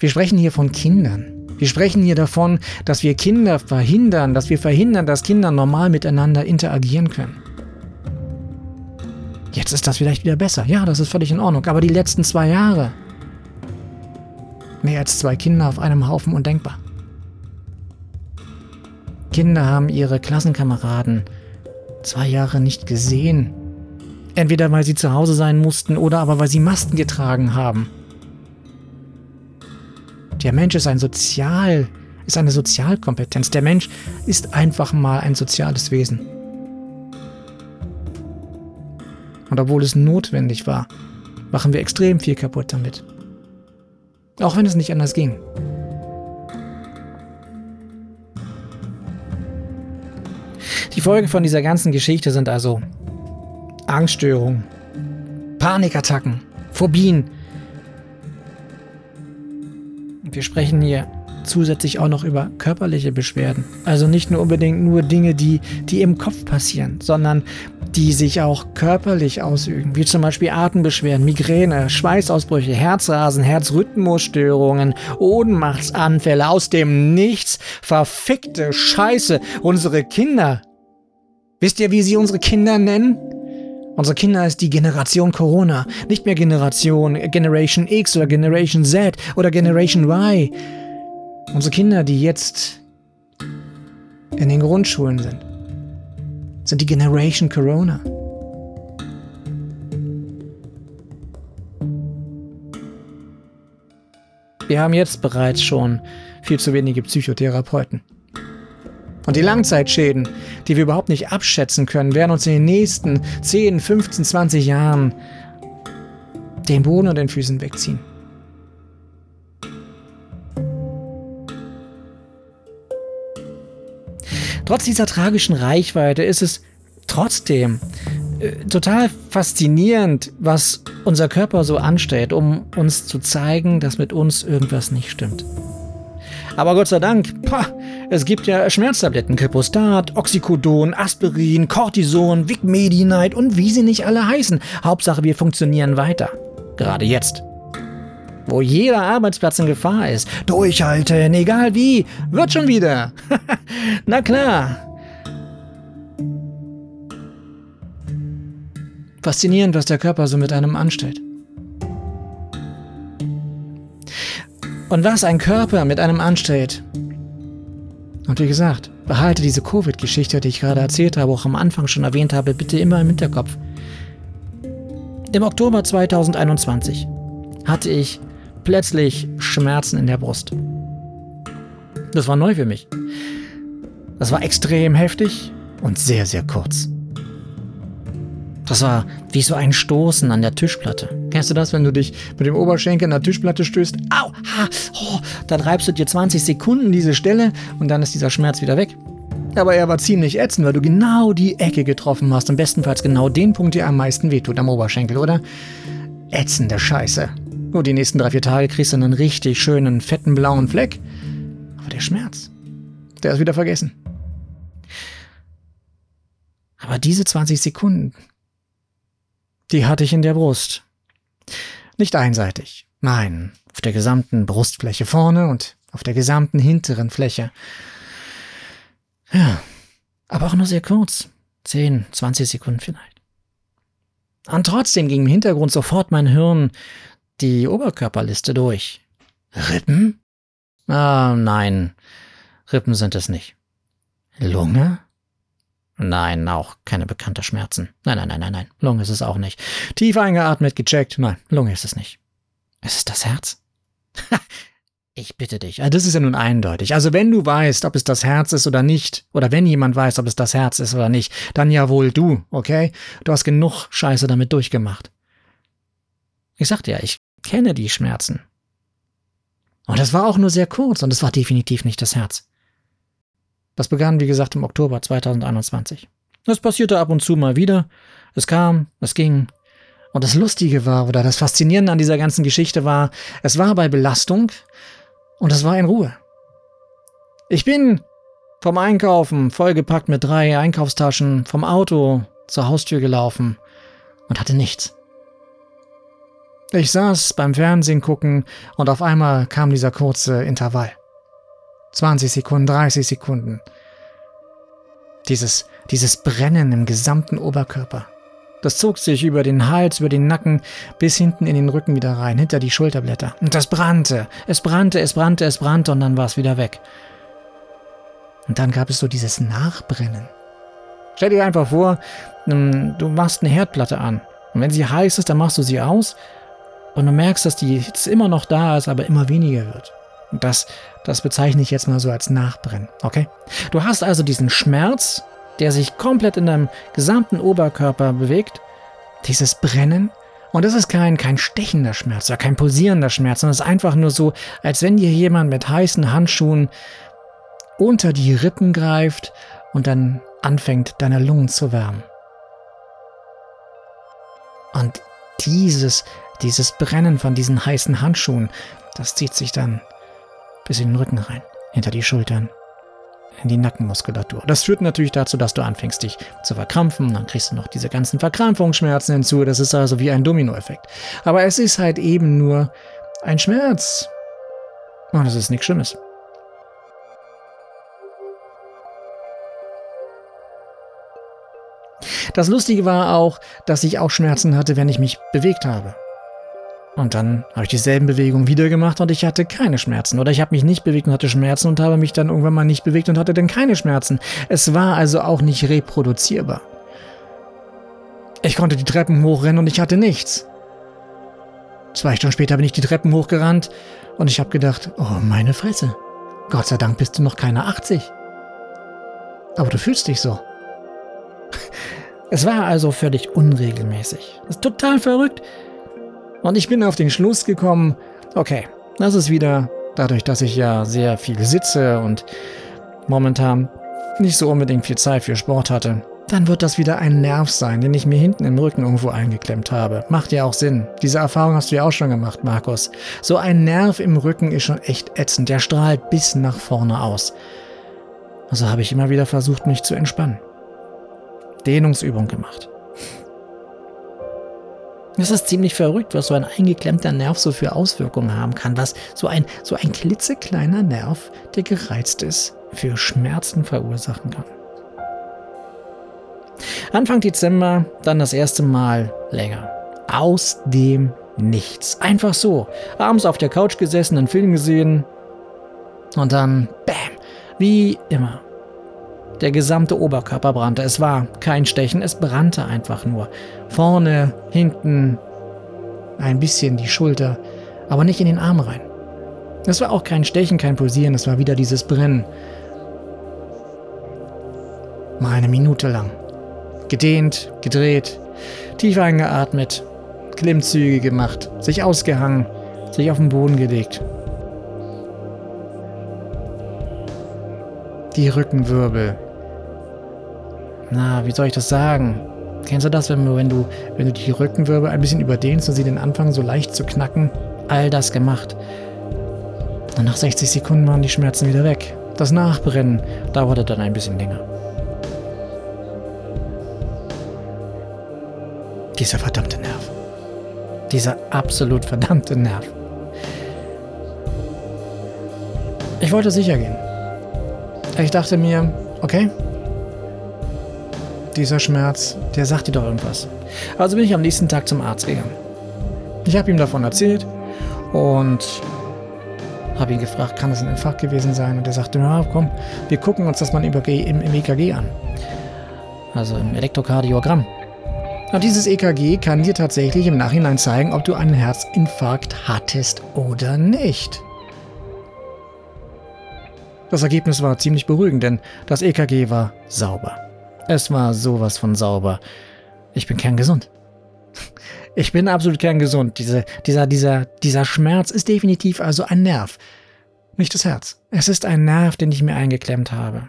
Wir sprechen hier von Kindern. Wir sprechen hier davon, dass wir Kinder verhindern, dass wir verhindern, dass Kinder normal miteinander interagieren können. Jetzt ist das vielleicht wieder besser. Ja, das ist völlig in Ordnung. Aber die letzten zwei Jahre. Mehr als zwei Kinder auf einem Haufen undenkbar. Kinder haben ihre Klassenkameraden zwei Jahre nicht gesehen. Entweder weil sie zu Hause sein mussten oder aber weil sie Masken getragen haben. Der Mensch ist ein Sozial, ist eine Sozialkompetenz. Der Mensch ist einfach mal ein soziales Wesen. Und obwohl es notwendig war, machen wir extrem viel kaputt damit. Auch wenn es nicht anders ging. Die Folge von dieser ganzen Geschichte sind also Angststörungen, Panikattacken, Phobien. Wir sprechen hier zusätzlich auch noch über körperliche Beschwerden. Also nicht nur unbedingt nur Dinge, die, die im Kopf passieren, sondern die sich auch körperlich ausüben, wie zum Beispiel Atembeschwerden, Migräne, Schweißausbrüche, Herzrasen, Herzrhythmusstörungen, Ohnmachtsanfälle aus dem Nichts, verfickte Scheiße. Unsere Kinder. Wisst ihr, wie sie unsere Kinder nennen? Unsere Kinder ist die Generation Corona, nicht mehr Generation Generation X oder Generation Z oder Generation Y. Unsere Kinder, die jetzt in den Grundschulen sind sind die Generation Corona. Wir haben jetzt bereits schon viel zu wenige Psychotherapeuten. Und die Langzeitschäden, die wir überhaupt nicht abschätzen können, werden uns in den nächsten 10, 15, 20 Jahren den Boden und den Füßen wegziehen. Trotz dieser tragischen Reichweite ist es trotzdem äh, total faszinierend, was unser Körper so anstellt, um uns zu zeigen, dass mit uns irgendwas nicht stimmt. Aber Gott sei Dank, pah, es gibt ja Schmerztabletten, Kripostat, Oxycodon, Aspirin, Cortison, Vicmedinite und wie sie nicht alle heißen. Hauptsache, wir funktionieren weiter. Gerade jetzt wo jeder Arbeitsplatz in Gefahr ist. Durchhalten, egal wie, wird schon wieder. Na klar. Faszinierend, was der Körper so mit einem anstellt. Und was ein Körper mit einem anstellt. Und wie gesagt, behalte diese Covid-Geschichte, die ich gerade erzählt habe, auch am Anfang schon erwähnt habe, bitte immer im Hinterkopf. Im Oktober 2021 hatte ich plötzlich Schmerzen in der Brust. Das war neu für mich. Das war extrem heftig und sehr, sehr kurz. Das war wie so ein Stoßen an der Tischplatte. Kennst du das, wenn du dich mit dem Oberschenkel an der Tischplatte stößt? Au! Ha, oh, dann reibst du dir 20 Sekunden diese Stelle und dann ist dieser Schmerz wieder weg. Aber er war ziemlich ätzend, weil du genau die Ecke getroffen hast und bestenfalls genau den Punkt, der am meisten wehtut am Oberschenkel, oder? Ätzende Scheiße. Nur die nächsten drei, vier Tage kriegst du einen richtig schönen, fetten blauen Fleck. Aber der Schmerz, der ist wieder vergessen. Aber diese 20 Sekunden, die hatte ich in der Brust. Nicht einseitig, nein, auf der gesamten Brustfläche vorne und auf der gesamten hinteren Fläche. Ja, aber auch nur sehr kurz. 10, 20 Sekunden vielleicht. Und trotzdem ging im Hintergrund sofort mein Hirn die Oberkörperliste durch. Rippen? Ah, nein. Rippen sind es nicht. Lunge? Nein, auch keine bekannte Schmerzen. Nein, nein, nein, nein, nein. Lunge ist es auch nicht. Tief eingeatmet, gecheckt. Nein, Lunge ist es nicht. Es ist das Herz? ich bitte dich. Ah, das ist ja nun eindeutig. Also wenn du weißt, ob es das Herz ist oder nicht, oder wenn jemand weiß, ob es das Herz ist oder nicht, dann ja wohl du, okay? Du hast genug Scheiße damit durchgemacht. Ich sagte ja, ich kenne die Schmerzen. Und das war auch nur sehr kurz und es war definitiv nicht das Herz. Das begann, wie gesagt, im Oktober 2021. Es passierte ab und zu mal wieder. Es kam, es ging. Und das Lustige war, oder das Faszinierende an dieser ganzen Geschichte war, es war bei Belastung und es war in Ruhe. Ich bin vom Einkaufen, vollgepackt mit drei Einkaufstaschen, vom Auto zur Haustür gelaufen und hatte nichts. Ich saß beim Fernsehen gucken und auf einmal kam dieser kurze Intervall. 20 Sekunden, 30 Sekunden. Dieses, dieses Brennen im gesamten Oberkörper. Das zog sich über den Hals, über den Nacken, bis hinten in den Rücken wieder rein, hinter die Schulterblätter. Und das brannte. Es brannte, es brannte, es brannte und dann war es wieder weg. Und dann gab es so dieses Nachbrennen. Stell dir einfach vor, ähm, du machst eine Herdplatte an. Und wenn sie heiß ist, dann machst du sie aus und du merkst, dass die Hitze immer noch da ist, aber immer weniger wird. Und das, das bezeichne ich jetzt mal so als Nachbrennen, okay? Du hast also diesen Schmerz, der sich komplett in deinem gesamten Oberkörper bewegt, dieses Brennen. Und das ist kein, kein stechender Schmerz kein pulsierender Schmerz, sondern es ist einfach nur so, als wenn dir jemand mit heißen Handschuhen unter die Rippen greift und dann anfängt, deine Lungen zu wärmen. Und dieses, dieses Brennen von diesen heißen Handschuhen, das zieht sich dann bis in den Rücken rein, hinter die Schultern, in die Nackenmuskulatur. Das führt natürlich dazu, dass du anfängst, dich zu verkrampfen. Dann kriegst du noch diese ganzen Verkrampfungsschmerzen hinzu. Das ist also wie ein Dominoeffekt. Aber es ist halt eben nur ein Schmerz. Und es ist nichts Schlimmes. Das Lustige war auch, dass ich auch Schmerzen hatte, wenn ich mich bewegt habe. Und dann habe ich dieselben Bewegungen wieder gemacht und ich hatte keine Schmerzen. Oder ich habe mich nicht bewegt und hatte Schmerzen und habe mich dann irgendwann mal nicht bewegt und hatte dann keine Schmerzen. Es war also auch nicht reproduzierbar. Ich konnte die Treppen hochrennen und ich hatte nichts. Zwei Stunden später bin ich die Treppen hochgerannt und ich habe gedacht, oh meine Fresse. Gott sei Dank bist du noch keine 80. Aber du fühlst dich so. Es war also völlig unregelmäßig. Das ist total verrückt. Und ich bin auf den Schluss gekommen, okay, das ist wieder dadurch, dass ich ja sehr viel sitze und momentan nicht so unbedingt viel Zeit für Sport hatte, dann wird das wieder ein Nerv sein, den ich mir hinten im Rücken irgendwo eingeklemmt habe. Macht ja auch Sinn. Diese Erfahrung hast du ja auch schon gemacht, Markus. So ein Nerv im Rücken ist schon echt ätzend. Der strahlt bis nach vorne aus. Also habe ich immer wieder versucht, mich zu entspannen. Dehnungsübung gemacht. Das ist ziemlich verrückt, was so ein eingeklemmter Nerv so für Auswirkungen haben kann, was so ein, so ein klitzekleiner Nerv, der gereizt ist, für Schmerzen verursachen kann. Anfang Dezember dann das erste Mal länger. Aus dem Nichts. Einfach so. Abends auf der Couch gesessen, einen Film gesehen und dann, bam, wie immer. Der gesamte Oberkörper brannte. Es war kein Stechen, es brannte einfach nur. Vorne, hinten, ein bisschen die Schulter, aber nicht in den Arm rein. Es war auch kein Stechen, kein Pulsieren, es war wieder dieses Brennen. Mal eine Minute lang. Gedehnt, gedreht, tief eingeatmet, Klimmzüge gemacht, sich ausgehangen, sich auf den Boden gelegt. Die Rückenwirbel na, wie soll ich das sagen? Kennst du das, wenn du, wenn du, wenn du die Rückenwirbel ein bisschen überdehnst und sie den anfangen so leicht zu knacken? All das gemacht. Und nach 60 Sekunden waren die Schmerzen wieder weg. Das Nachbrennen dauerte dann ein bisschen länger. Dieser verdammte Nerv. Dieser absolut verdammte Nerv. Ich wollte sicher gehen. Ich dachte mir, okay, dieser Schmerz, der sagt dir doch irgendwas. Also bin ich am nächsten Tag zum Arzt gegangen. Ich habe ihm davon erzählt und habe ihn gefragt, kann das ein Infarkt gewesen sein? Und er sagte, ja, komm, wir gucken uns das mal im, im EKG an. Also im Elektrokardiogramm. Und dieses EKG kann dir tatsächlich im Nachhinein zeigen, ob du einen Herzinfarkt hattest oder nicht. Das Ergebnis war ziemlich beruhigend, denn das EKG war sauber. Es war sowas von sauber. Ich bin kerngesund. Ich bin absolut kerngesund. Diese, dieser, dieser, dieser Schmerz ist definitiv also ein Nerv. Nicht das Herz. Es ist ein Nerv, den ich mir eingeklemmt habe.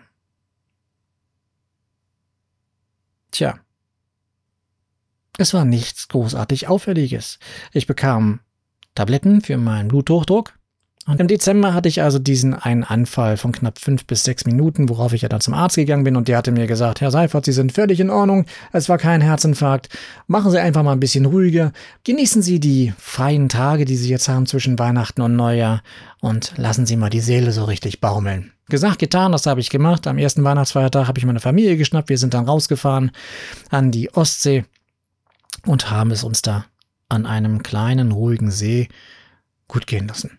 Tja. Es war nichts großartig Auffälliges. Ich bekam Tabletten für meinen Bluthochdruck Und im Dezember hatte ich also diesen einen Anfall von knapp fünf bis sechs Minuten, worauf ich ja dann zum Arzt gegangen bin und der hatte mir gesagt, Herr Seifert, Sie sind völlig in Ordnung, es war kein Herzinfarkt, machen Sie einfach mal ein bisschen ruhiger, genießen Sie die freien Tage, die Sie jetzt haben zwischen Weihnachten und Neujahr und lassen Sie mal die Seele so richtig baumeln. Gesagt, getan, das habe ich gemacht. Am ersten Weihnachtsfeiertag habe ich meine Familie geschnappt, wir sind dann rausgefahren an die Ostsee und haben es uns da an einem kleinen, ruhigen See gut gehen lassen.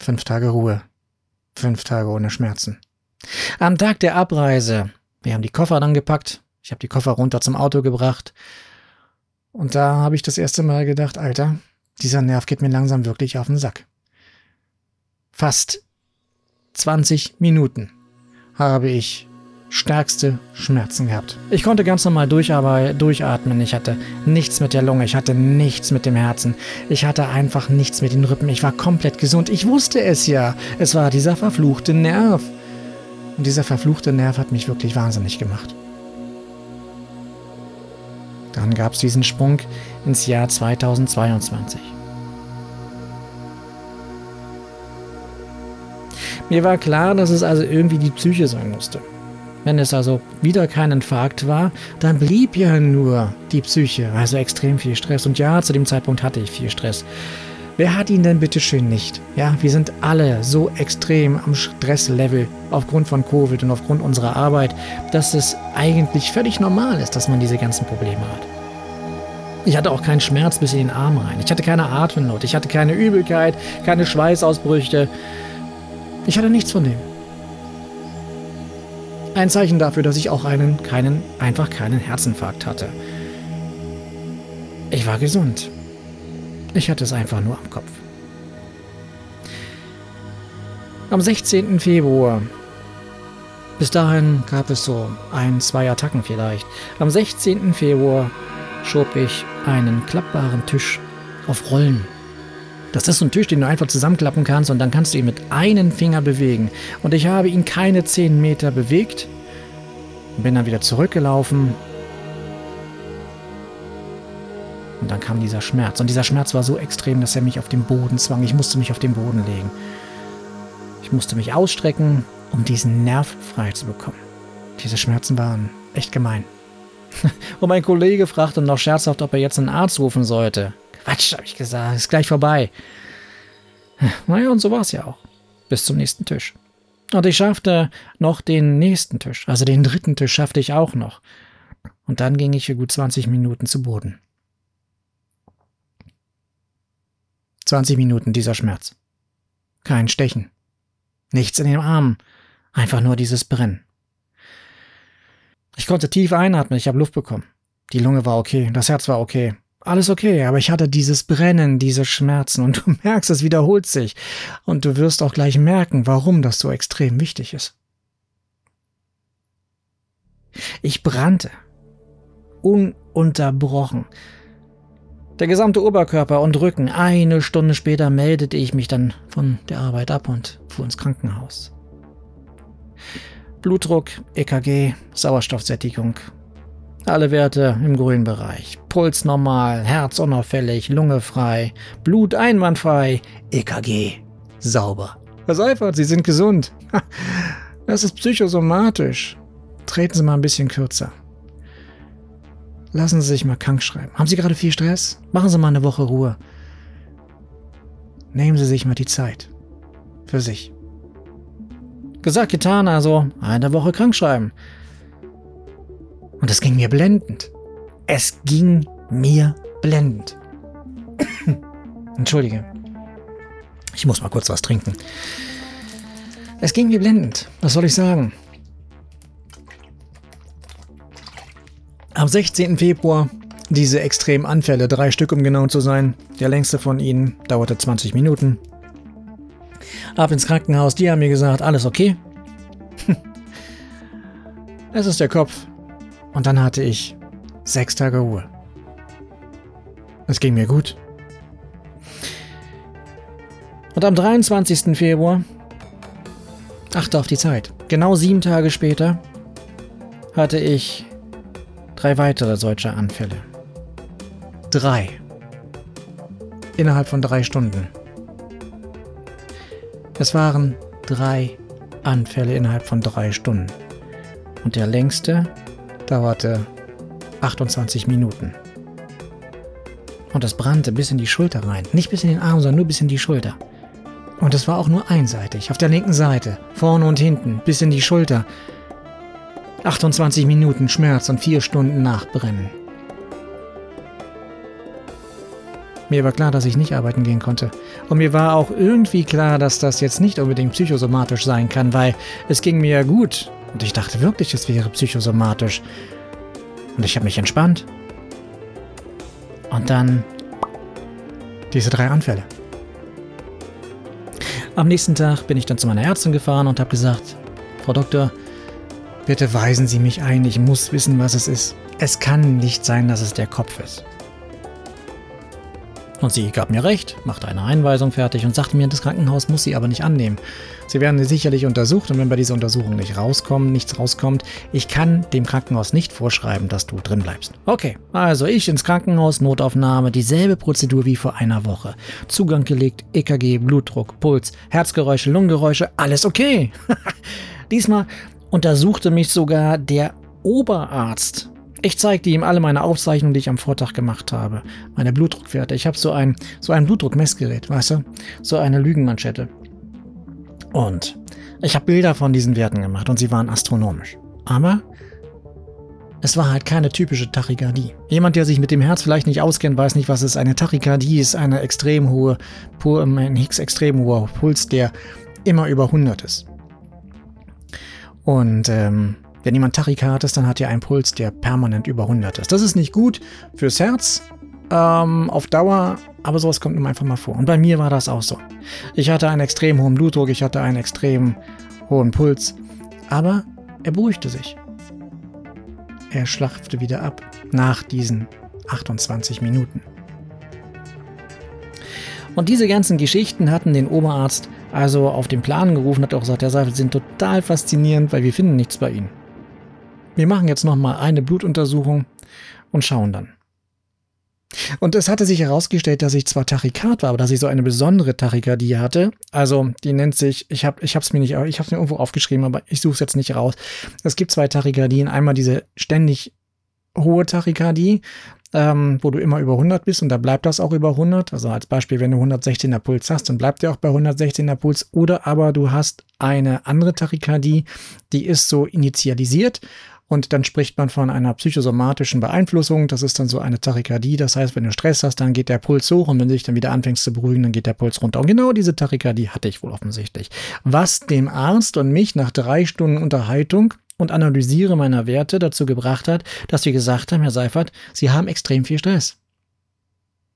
Fünf Tage Ruhe. Fünf Tage ohne Schmerzen. Am Tag der Abreise, wir haben die Koffer dann gepackt. Ich habe die Koffer runter zum Auto gebracht. Und da habe ich das erste Mal gedacht, Alter, dieser Nerv geht mir langsam wirklich auf den Sack. Fast 20 Minuten habe ich stärkste Schmerzen gehabt. Ich konnte ganz normal durchatmen. Ich hatte nichts mit der Lunge, ich hatte nichts mit dem Herzen. Ich hatte einfach nichts mit den Rippen. Ich war komplett gesund. Ich wusste es ja. Es war dieser verfluchte Nerv. Und dieser verfluchte Nerv hat mich wirklich wahnsinnig gemacht. Dann gab es diesen Sprung ins Jahr 2022. Mir war klar, dass es also irgendwie die Psyche sein musste. Wenn es also wieder kein Infarkt war, dann blieb ja nur die Psyche, also extrem viel Stress. Und ja, zu dem Zeitpunkt hatte ich viel Stress. Wer hat ihn denn bitteschön nicht? Ja, wir sind alle so extrem am Stresslevel aufgrund von Covid und aufgrund unserer Arbeit, dass es eigentlich völlig normal ist, dass man diese ganzen Probleme hat. Ich hatte auch keinen Schmerz bis in den Arm rein. Ich hatte keine Atemnot. Ich hatte keine Übelkeit, keine Schweißausbrüche. Ich hatte nichts von dem. Ein Zeichen dafür, dass ich auch einen, keinen, einfach keinen Herzinfarkt hatte. Ich war gesund. Ich hatte es einfach nur am Kopf. Am 16. Februar, bis dahin gab es so ein, zwei Attacken vielleicht. Am 16. Februar schob ich einen klappbaren Tisch auf Rollen. Das ist so ein Tisch, den du einfach zusammenklappen kannst und dann kannst du ihn mit einem Finger bewegen. Und ich habe ihn keine 10 Meter bewegt bin dann wieder zurückgelaufen. Und dann kam dieser Schmerz. Und dieser Schmerz war so extrem, dass er mich auf den Boden zwang. Ich musste mich auf den Boden legen. Ich musste mich ausstrecken, um diesen Nerv frei zu bekommen. Diese Schmerzen waren echt gemein. Und mein Kollege fragte noch scherzhaft, ob er jetzt einen Arzt rufen sollte. Quatsch, habe ich gesagt, ist gleich vorbei. Naja, und so war es ja auch. Bis zum nächsten Tisch. Und ich schaffte noch den nächsten Tisch, also den dritten Tisch schaffte ich auch noch. Und dann ging ich für gut 20 Minuten zu Boden. 20 Minuten dieser Schmerz. Kein Stechen. Nichts in den Armen. Einfach nur dieses Brennen. Ich konnte tief einatmen, ich habe Luft bekommen. Die Lunge war okay, das Herz war okay, alles okay, aber ich hatte dieses Brennen, diese Schmerzen und du merkst, es wiederholt sich. Und du wirst auch gleich merken, warum das so extrem wichtig ist. Ich brannte. Ununterbrochen. Der gesamte Oberkörper und Rücken. Eine Stunde später meldete ich mich dann von der Arbeit ab und fuhr ins Krankenhaus. Blutdruck, EKG, Sauerstoffsättigung, alle Werte im grünen Bereich. Puls normal, Herz unauffällig, Lunge frei, Blut einwandfrei, EKG sauber. Herr Seifert, Sie sind gesund. Das ist psychosomatisch. Treten Sie mal ein bisschen kürzer. Lassen Sie sich mal krank schreiben. Haben Sie gerade viel Stress? Machen Sie mal eine Woche Ruhe. Nehmen Sie sich mal die Zeit. Für sich. Gesagt, getan, also eine Woche krank schreiben. Und es ging mir blendend. Es ging mir blendend. Entschuldige. Ich muss mal kurz was trinken. Es ging mir blendend. Was soll ich sagen? Am 16. Februar diese extremen Anfälle, drei Stück um genau zu sein. Der längste von ihnen dauerte 20 Minuten. Ab ins Krankenhaus, die haben mir gesagt, alles okay. es ist der Kopf. Und dann hatte ich sechs Tage Ruhe. Es ging mir gut. Und am 23. Februar, achte auf die Zeit, genau sieben Tage später, hatte ich drei weitere solcher Anfälle. Drei. Innerhalb von drei Stunden. Es waren drei Anfälle innerhalb von drei Stunden. Und der längste dauerte 28 Minuten. Und es brannte bis in die Schulter rein. Nicht bis in den Arm, sondern nur bis in die Schulter. Und es war auch nur einseitig, auf der linken Seite, vorne und hinten, bis in die Schulter. 28 Minuten Schmerz und 4 Stunden Nachbrennen. Mir war klar, dass ich nicht arbeiten gehen konnte. Und mir war auch irgendwie klar, dass das jetzt nicht unbedingt psychosomatisch sein kann, weil es ging mir ja gut. Und ich dachte wirklich, es wäre psychosomatisch. Und ich habe mich entspannt. Und dann diese drei Anfälle. Am nächsten Tag bin ich dann zu meiner Ärztin gefahren und habe gesagt, Frau Doktor, bitte weisen Sie mich ein, ich muss wissen, was es ist. Es kann nicht sein, dass es der Kopf ist. Und sie gab mir recht, machte eine Einweisung fertig und sagte mir, das Krankenhaus muss sie aber nicht annehmen. Sie werden sicherlich untersucht und wenn bei dieser Untersuchung nicht rauskommen, nichts rauskommt, ich kann dem Krankenhaus nicht vorschreiben, dass du drin bleibst. Okay, also ich ins Krankenhaus, Notaufnahme, dieselbe Prozedur wie vor einer Woche. Zugang gelegt, EKG, Blutdruck, Puls, Herzgeräusche, Lungengeräusche, alles okay. Diesmal untersuchte mich sogar der Oberarzt ich zeigte ihm alle meine Aufzeichnungen, die ich am Vortag gemacht habe. Meine Blutdruckwerte. Ich habe so ein, so ein Blutdruckmessgerät, weißt du? So eine Lügenmanschette. Und ich habe Bilder von diesen Werten gemacht und sie waren astronomisch. Aber es war halt keine typische Tachykardie. Jemand, der sich mit dem Herz vielleicht nicht auskennt, weiß nicht, was es ist. Eine Tachykardie ist eine extrem hohe, ein Higgs extrem hoher Puls, der immer über 100 ist. Und ähm, wenn jemand Tachykard ist, dann hat er einen Puls, der permanent über 100 ist. Das ist nicht gut fürs Herz ähm, auf Dauer, aber sowas kommt nun einfach mal vor. Und bei mir war das auch so. Ich hatte einen extrem hohen Blutdruck, ich hatte einen extrem hohen Puls, aber er beruhigte sich. Er schlaffte wieder ab nach diesen 28 Minuten. Und diese ganzen Geschichten hatten den Oberarzt also auf den Plan gerufen, hat auch gesagt, Herr Seifel, sind total faszinierend, weil wir finden nichts bei Ihnen. Wir machen jetzt nochmal eine Blutuntersuchung und schauen dann. Und es hatte sich herausgestellt, dass ich zwar Tachykard war, aber dass ich so eine besondere Tachykardie hatte. Also die nennt sich, ich habe ich mir nicht, ich habe es mir irgendwo aufgeschrieben, aber ich suche es jetzt nicht raus. Es gibt zwei Tachykardien. Einmal diese ständig hohe Tachykardie, ähm, wo du immer über 100 bist und da bleibt das auch über 100. Also als Beispiel, wenn du 116er Puls hast, dann bleibt der auch bei 116er Puls. Oder aber du hast eine andere Tachykardie, die ist so initialisiert und dann spricht man von einer psychosomatischen Beeinflussung. Das ist dann so eine Tachykardie. Das heißt, wenn du Stress hast, dann geht der Puls hoch und wenn du dich dann wieder anfängst zu beruhigen, dann geht der Puls runter. Und genau diese Tachykardie hatte ich wohl offensichtlich. Was dem Arzt und mich nach drei Stunden Unterhaltung und Analysiere meiner Werte dazu gebracht hat, dass wir gesagt haben, Herr Seifert, Sie haben extrem viel Stress.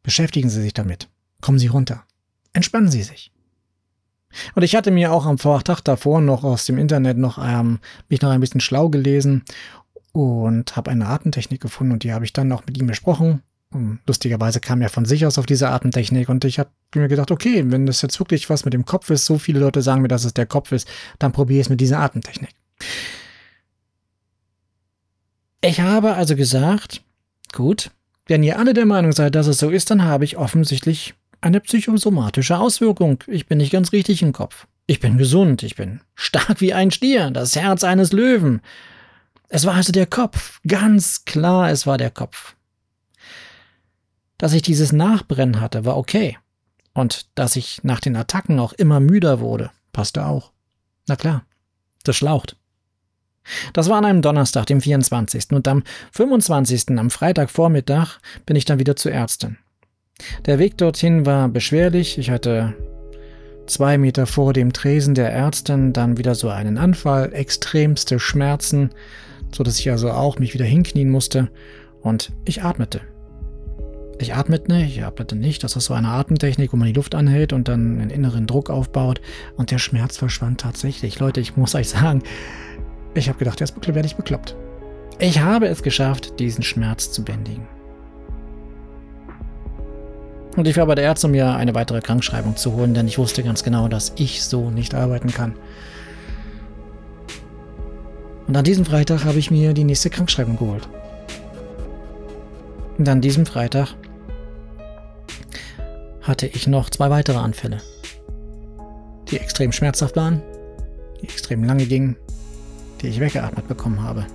Beschäftigen Sie sich damit. Kommen Sie runter. Entspannen Sie sich. Und ich hatte mir auch am Tag davor noch aus dem Internet noch ähm, mich noch ein bisschen schlau gelesen und habe eine Atemtechnik gefunden und die habe ich dann auch mit ihm besprochen. Und lustigerweise kam er von sich aus auf diese Atemtechnik und ich habe mir gedacht, okay, wenn das jetzt wirklich was mit dem Kopf ist, so viele Leute sagen mir, dass es der Kopf ist, dann probiere ich es mit dieser Atemtechnik. Ich habe also gesagt, gut, wenn ihr alle der Meinung seid, dass es so ist, dann habe ich offensichtlich eine psychosomatische Auswirkung. Ich bin nicht ganz richtig im Kopf. Ich bin gesund, ich bin stark wie ein Stier, das Herz eines Löwen. Es war also der Kopf, ganz klar, es war der Kopf. Dass ich dieses Nachbrennen hatte, war okay. Und dass ich nach den Attacken auch immer müder wurde, passte auch. Na klar, das schlaucht. Das war an einem Donnerstag, dem 24. Und am 25. am Freitagvormittag bin ich dann wieder zur Ärztin. Der Weg dorthin war beschwerlich. Ich hatte zwei Meter vor dem Tresen der Ärztin dann wieder so einen Anfall, extremste Schmerzen, so dass ich also auch mich wieder hinknien musste und ich atmete. Ich atmete nicht, ich atmete nicht. Das ist so eine Atemtechnik, wo man die Luft anhält und dann einen inneren Druck aufbaut und der Schmerz verschwand tatsächlich. Leute, ich muss euch sagen, ich habe gedacht, jetzt werde ich bekloppt. Ich habe es geschafft, diesen Schmerz zu bändigen. Und ich war bei der Ärztin, um mir eine weitere Krankschreibung zu holen, denn ich wusste ganz genau, dass ich so nicht arbeiten kann. Und an diesem Freitag habe ich mir die nächste Krankschreibung geholt. Und an diesem Freitag hatte ich noch zwei weitere Anfälle. die extrem schmerzhaft waren, die extrem lange gingen, die ich weggeatmet bekommen habe.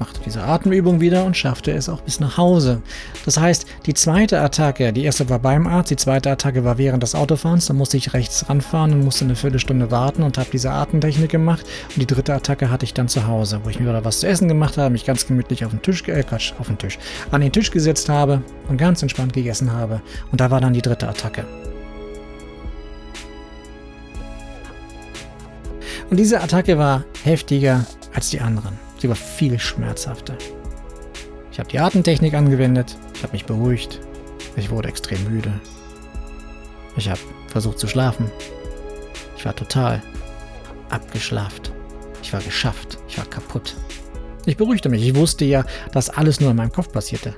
Machte diese Atemübung wieder und schaffte es auch bis nach Hause. Das heißt, die zweite Attacke, die erste war beim Arzt, die zweite Attacke war während des Autofahrens. Da musste ich rechts ranfahren und musste eine Viertelstunde warten und habe diese Atemtechnik gemacht. Und die dritte Attacke hatte ich dann zu Hause, wo ich mir wieder was zu essen gemacht habe, mich ganz gemütlich auf den Tisch, äh, Quatsch, auf den Tisch, an den Tisch gesetzt habe und ganz entspannt gegessen habe. Und da war dann die dritte Attacke. Und diese Attacke war heftiger als die anderen. Sie war viel schmerzhafter. Ich habe die Atemtechnik angewendet, ich habe mich beruhigt, ich wurde extrem müde. Ich habe versucht zu schlafen. Ich war total abgeschlaft. Ich war geschafft. Ich war kaputt. Ich beruhigte mich. Ich wusste ja, dass alles nur in meinem Kopf passierte.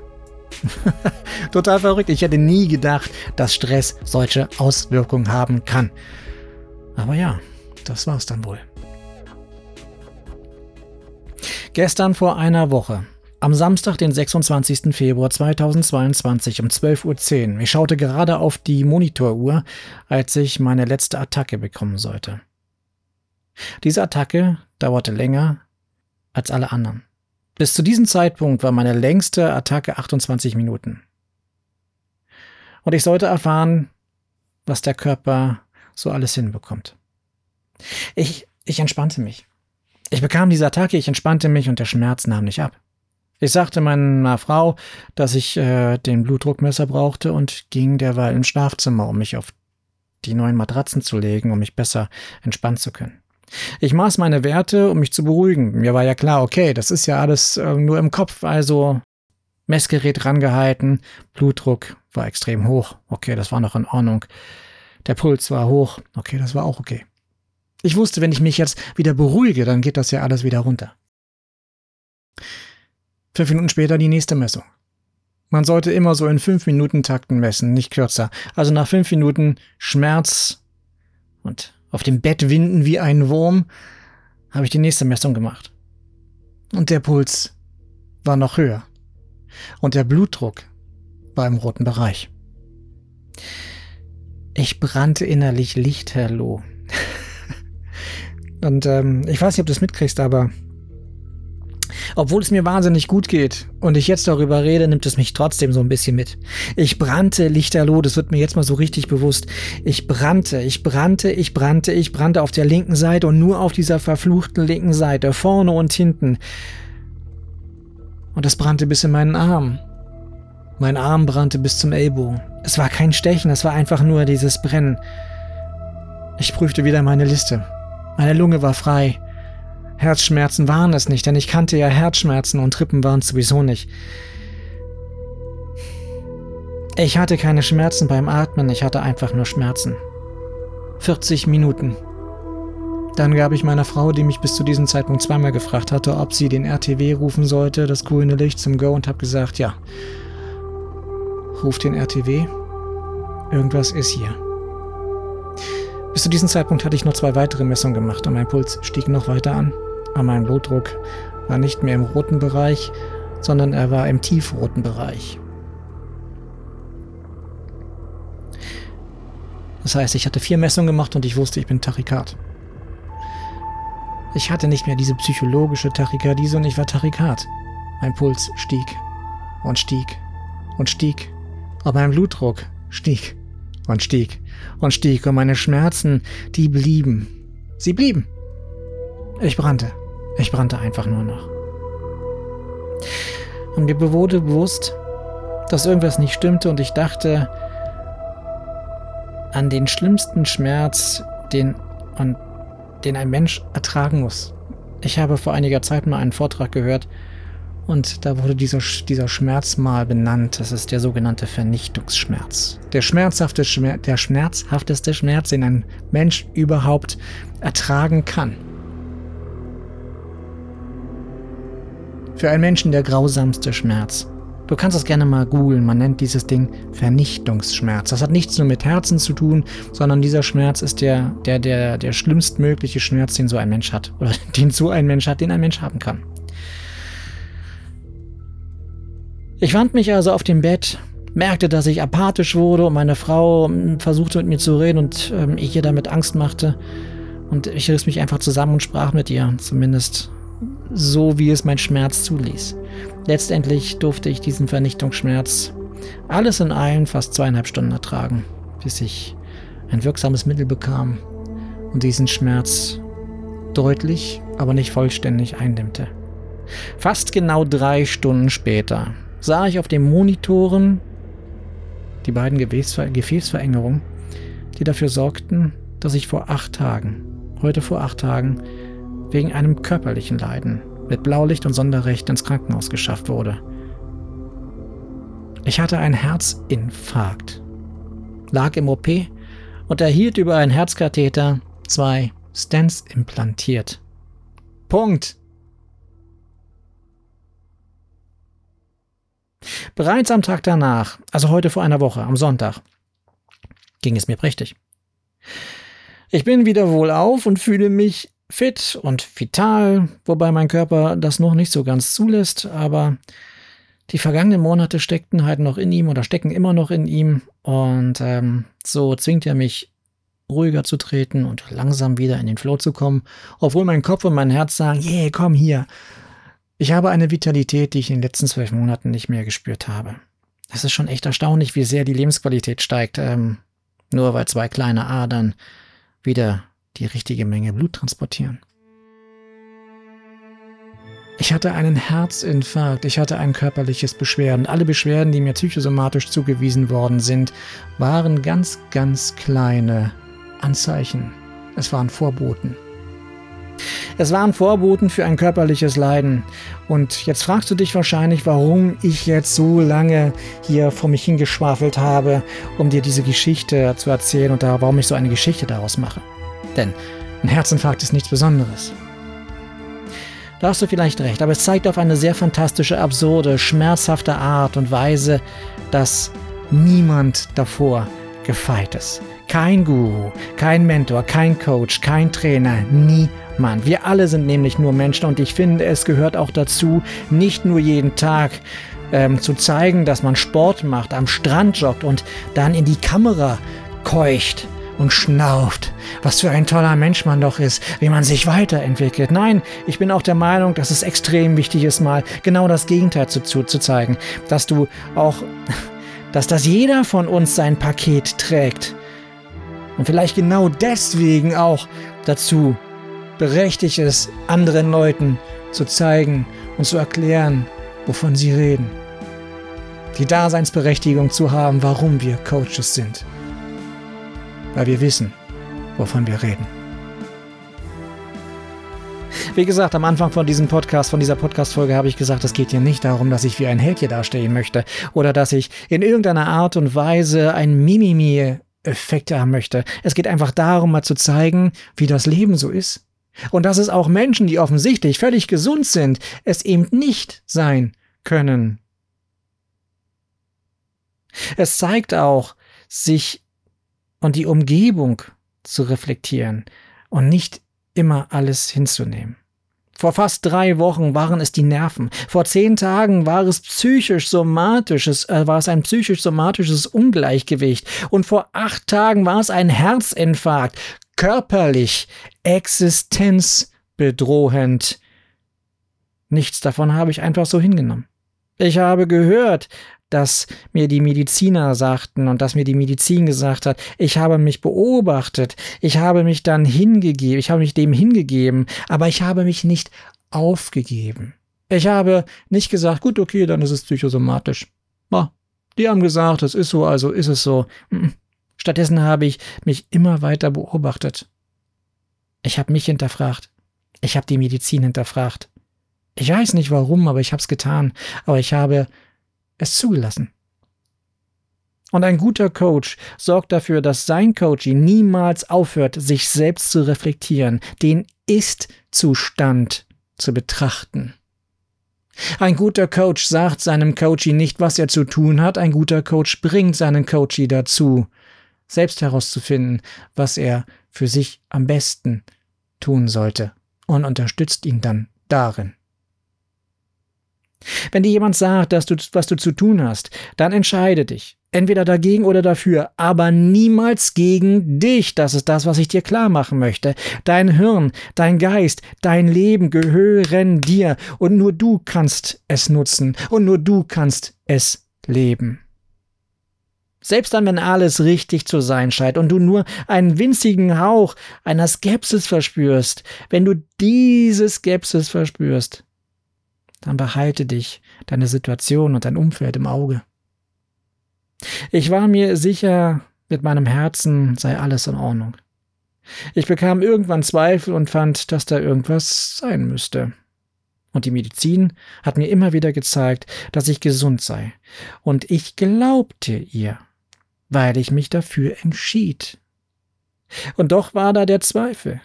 total verrückt. Ich hätte nie gedacht, dass Stress solche Auswirkungen haben kann. Aber ja, das war's dann wohl. Gestern vor einer Woche. Am Samstag, den 26. Februar 2022 um 12.10 Uhr. Ich schaute gerade auf die Monitoruhr, als ich meine letzte Attacke bekommen sollte. Diese Attacke dauerte länger als alle anderen. Bis zu diesem Zeitpunkt war meine längste Attacke 28 Minuten. Und ich sollte erfahren, was der Körper so alles hinbekommt. Ich, ich entspannte mich. Ich bekam diese Attacke, ich entspannte mich und der Schmerz nahm nicht ab. Ich sagte meiner Frau, dass ich äh, den Blutdruckmesser brauchte und ging derweil ins Schlafzimmer, um mich auf die neuen Matratzen zu legen, um mich besser entspannen zu können. Ich maß meine Werte, um mich zu beruhigen. Mir war ja klar, okay, das ist ja alles äh, nur im Kopf, also Messgerät rangehalten, Blutdruck war extrem hoch, okay, das war noch in Ordnung. Der Puls war hoch, okay, das war auch okay. Ich wusste, wenn ich mich jetzt wieder beruhige, dann geht das ja alles wieder runter. Fünf Minuten später die nächste Messung. Man sollte immer so in fünf Minuten Takten messen, nicht kürzer. Also nach fünf Minuten Schmerz und auf dem Bett winden wie ein Wurm, habe ich die nächste Messung gemacht. Und der Puls war noch höher. Und der Blutdruck war im roten Bereich. Ich brannte innerlich lichterloh. Und ähm, ich weiß nicht, ob du es mitkriegst, aber obwohl es mir wahnsinnig gut geht und ich jetzt darüber rede, nimmt es mich trotzdem so ein bisschen mit. Ich brannte lichterloh, das wird mir jetzt mal so richtig bewusst. Ich brannte, ich brannte, ich brannte, ich brannte auf der linken Seite und nur auf dieser verfluchten linken Seite, vorne und hinten. Und es brannte bis in meinen Arm. Mein Arm brannte bis zum Ellbogen. Es war kein Stechen, es war einfach nur dieses Brennen. Ich prüfte wieder meine Liste. Meine Lunge war frei. Herzschmerzen waren es nicht, denn ich kannte ja Herzschmerzen und Rippen waren es sowieso nicht. Ich hatte keine Schmerzen beim Atmen, ich hatte einfach nur Schmerzen. 40 Minuten. Dann gab ich meiner Frau, die mich bis zu diesem Zeitpunkt zweimal gefragt hatte, ob sie den RTW rufen sollte, das grüne Licht zum Go und habe gesagt, ja. Ruf den RTW. Irgendwas ist hier. Bis zu diesem Zeitpunkt hatte ich noch zwei weitere Messungen gemacht und mein Puls stieg noch weiter an. Aber mein Blutdruck war nicht mehr im roten Bereich, sondern er war im tiefroten Bereich. Das heißt, ich hatte vier Messungen gemacht und ich wusste, ich bin Tachykard. Ich hatte nicht mehr diese psychologische Tachykardie, sondern ich war Tachykard. Mein Puls stieg und stieg und stieg. Aber mein Blutdruck stieg und stieg und stieg und meine Schmerzen, die blieben. Sie blieben. Ich brannte. Ich brannte einfach nur noch. Und mir wurde bewusst, dass irgendwas nicht stimmte und ich dachte an den schlimmsten Schmerz, den, an, den ein Mensch ertragen muss. Ich habe vor einiger Zeit mal einen Vortrag gehört und da wurde dieser, dieser Schmerz mal benannt. Das ist der sogenannte Vernichtungsschmerz. Der, schmerzhafte Schmer der schmerzhafteste Schmerz, den ein Mensch überhaupt ertragen kann. Für einen Menschen der grausamste Schmerz. Du kannst das gerne mal googeln. Man nennt dieses Ding Vernichtungsschmerz. Das hat nichts nur mit Herzen zu tun, sondern dieser Schmerz ist der, der, der, der schlimmstmögliche Schmerz, den so ein Mensch hat. Oder den so ein Mensch hat, den ein Mensch haben kann. Ich wand mich also auf dem Bett merkte, dass ich apathisch wurde und meine Frau hm, versuchte mit mir zu reden und ähm, ich ihr damit Angst machte. Und ich riss mich einfach zusammen und sprach mit ihr, zumindest so, wie es mein Schmerz zuließ. Letztendlich durfte ich diesen Vernichtungsschmerz alles in allen fast zweieinhalb Stunden ertragen, bis ich ein wirksames Mittel bekam und diesen Schmerz deutlich, aber nicht vollständig eindämmte. Fast genau drei Stunden später sah ich auf den Monitoren die beiden Gefäßver Gefäßverängerungen, die dafür sorgten, dass ich vor acht Tagen, heute vor acht Tagen, wegen einem körperlichen Leiden mit Blaulicht und Sonderrecht ins Krankenhaus geschafft wurde. Ich hatte einen Herzinfarkt, lag im OP und erhielt über einen Herzkatheter zwei Stents implantiert. Punkt. Bereits am Tag danach, also heute vor einer Woche, am Sonntag, ging es mir prächtig. Ich bin wieder wohlauf und fühle mich fit und vital, wobei mein Körper das noch nicht so ganz zulässt, aber die vergangenen Monate steckten halt noch in ihm oder stecken immer noch in ihm und ähm, so zwingt er mich ruhiger zu treten und langsam wieder in den Flow zu kommen, obwohl mein Kopf und mein Herz sagen, yeah, komm hier, ich habe eine Vitalität, die ich in den letzten zwölf Monaten nicht mehr gespürt habe. Es ist schon echt erstaunlich, wie sehr die Lebensqualität steigt, ähm, nur weil zwei kleine Adern wieder die richtige Menge Blut transportieren. Ich hatte einen Herzinfarkt, ich hatte ein körperliches Beschwerden. Alle Beschwerden, die mir psychosomatisch zugewiesen worden sind, waren ganz, ganz kleine Anzeichen. Es waren Vorboten. Es waren Vorboten für ein körperliches Leiden. Und jetzt fragst du dich wahrscheinlich, warum ich jetzt so lange hier vor mich hingeschwafelt habe, um dir diese Geschichte zu erzählen und warum ich so eine Geschichte daraus mache. Denn ein Herzinfarkt ist nichts Besonderes. Da hast du vielleicht recht, aber es zeigt auf eine sehr fantastische, absurde, schmerzhafte Art und Weise, dass niemand davor gefeit ist. Kein Guru, kein Mentor, kein Coach, kein Trainer, niemand Mann, wir alle sind nämlich nur Menschen und ich finde, es gehört auch dazu, nicht nur jeden Tag ähm, zu zeigen, dass man Sport macht, am Strand joggt und dann in die Kamera keucht und schnauft. Was für ein toller Mensch man doch ist, wie man sich weiterentwickelt. Nein, ich bin auch der Meinung, dass es extrem wichtig ist, mal genau das Gegenteil zu, zu, zu zeigen. Dass du auch, dass das jeder von uns sein Paket trägt. Und vielleicht genau deswegen auch dazu berechtigt es, anderen Leuten zu zeigen und zu erklären, wovon sie reden. Die Daseinsberechtigung zu haben, warum wir Coaches sind. Weil wir wissen, wovon wir reden. Wie gesagt, am Anfang von diesem Podcast, von dieser Podcast-Folge habe ich gesagt, es geht hier nicht darum, dass ich wie ein Held hier dastehen möchte oder dass ich in irgendeiner Art und Weise ein Mimimi-Effekt haben möchte. Es geht einfach darum, mal zu zeigen, wie das Leben so ist. Und dass es auch Menschen, die offensichtlich völlig gesund sind, es eben nicht sein können. Es zeigt auch, sich und die Umgebung zu reflektieren und nicht immer alles hinzunehmen. Vor fast drei Wochen waren es die Nerven. Vor zehn Tagen war es psychisch-somatisches, äh, war es ein psychisch-somatisches Ungleichgewicht. Und vor acht Tagen war es ein Herzinfarkt körperlich existenzbedrohend. Nichts davon habe ich einfach so hingenommen. Ich habe gehört, dass mir die Mediziner sagten und dass mir die Medizin gesagt hat, ich habe mich beobachtet, ich habe mich dann hingegeben, ich habe mich dem hingegeben, aber ich habe mich nicht aufgegeben. Ich habe nicht gesagt, gut, okay, dann ist es psychosomatisch. Die haben gesagt, es ist so, also ist es so. Stattdessen habe ich mich immer weiter beobachtet. Ich habe mich hinterfragt. Ich habe die Medizin hinterfragt. Ich weiß nicht warum, aber ich habe es getan. Aber ich habe es zugelassen. Und ein guter Coach sorgt dafür, dass sein Coaching niemals aufhört, sich selbst zu reflektieren, den Ist-Zustand zu betrachten. Ein guter Coach sagt seinem Coachie nicht, was er zu tun hat. Ein guter Coach bringt seinen Coachie dazu, selbst herauszufinden, was er für sich am besten tun sollte und unterstützt ihn dann darin. Wenn dir jemand sagt, dass du, was du zu tun hast, dann entscheide dich. Entweder dagegen oder dafür, aber niemals gegen dich. Das ist das, was ich dir klar machen möchte. Dein Hirn, dein Geist, dein Leben gehören dir und nur du kannst es nutzen und nur du kannst es leben. Selbst dann, wenn alles richtig zu sein scheint und du nur einen winzigen Hauch einer Skepsis verspürst, wenn du diese Skepsis verspürst, dann behalte dich, deine Situation und dein Umfeld im Auge. Ich war mir sicher, mit meinem Herzen sei alles in Ordnung. Ich bekam irgendwann Zweifel und fand, dass da irgendwas sein müsste. Und die Medizin hat mir immer wieder gezeigt, dass ich gesund sei. Und ich glaubte ihr weil ich mich dafür entschied. Und doch war da der Zweifel,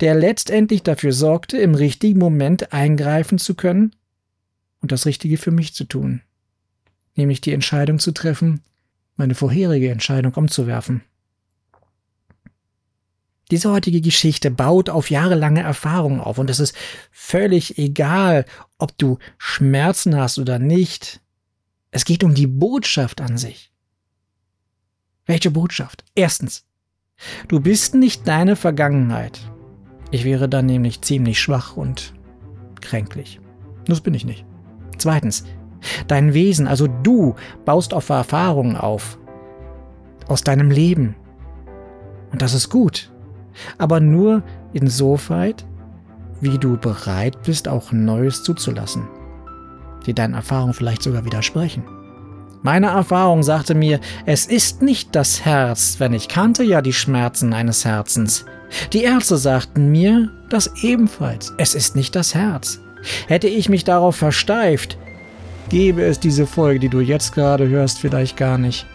der letztendlich dafür sorgte, im richtigen Moment eingreifen zu können und das Richtige für mich zu tun, nämlich die Entscheidung zu treffen, meine vorherige Entscheidung umzuwerfen. Diese heutige Geschichte baut auf jahrelange Erfahrung auf und es ist völlig egal, ob du Schmerzen hast oder nicht. Es geht um die Botschaft an sich. Welche Botschaft? Erstens, du bist nicht deine Vergangenheit. Ich wäre dann nämlich ziemlich schwach und kränklich. Das bin ich nicht. Zweitens, dein Wesen, also du, baust auf Erfahrungen auf. Aus deinem Leben. Und das ist gut. Aber nur insoweit, wie du bereit bist, auch Neues zuzulassen, die deinen Erfahrungen vielleicht sogar widersprechen. Meine Erfahrung sagte mir, es ist nicht das Herz, wenn ich kannte ja die Schmerzen eines Herzens. Die Ärzte sagten mir das ebenfalls. Es ist nicht das Herz. Hätte ich mich darauf versteift, gäbe es diese Folge, die du jetzt gerade hörst, vielleicht gar nicht.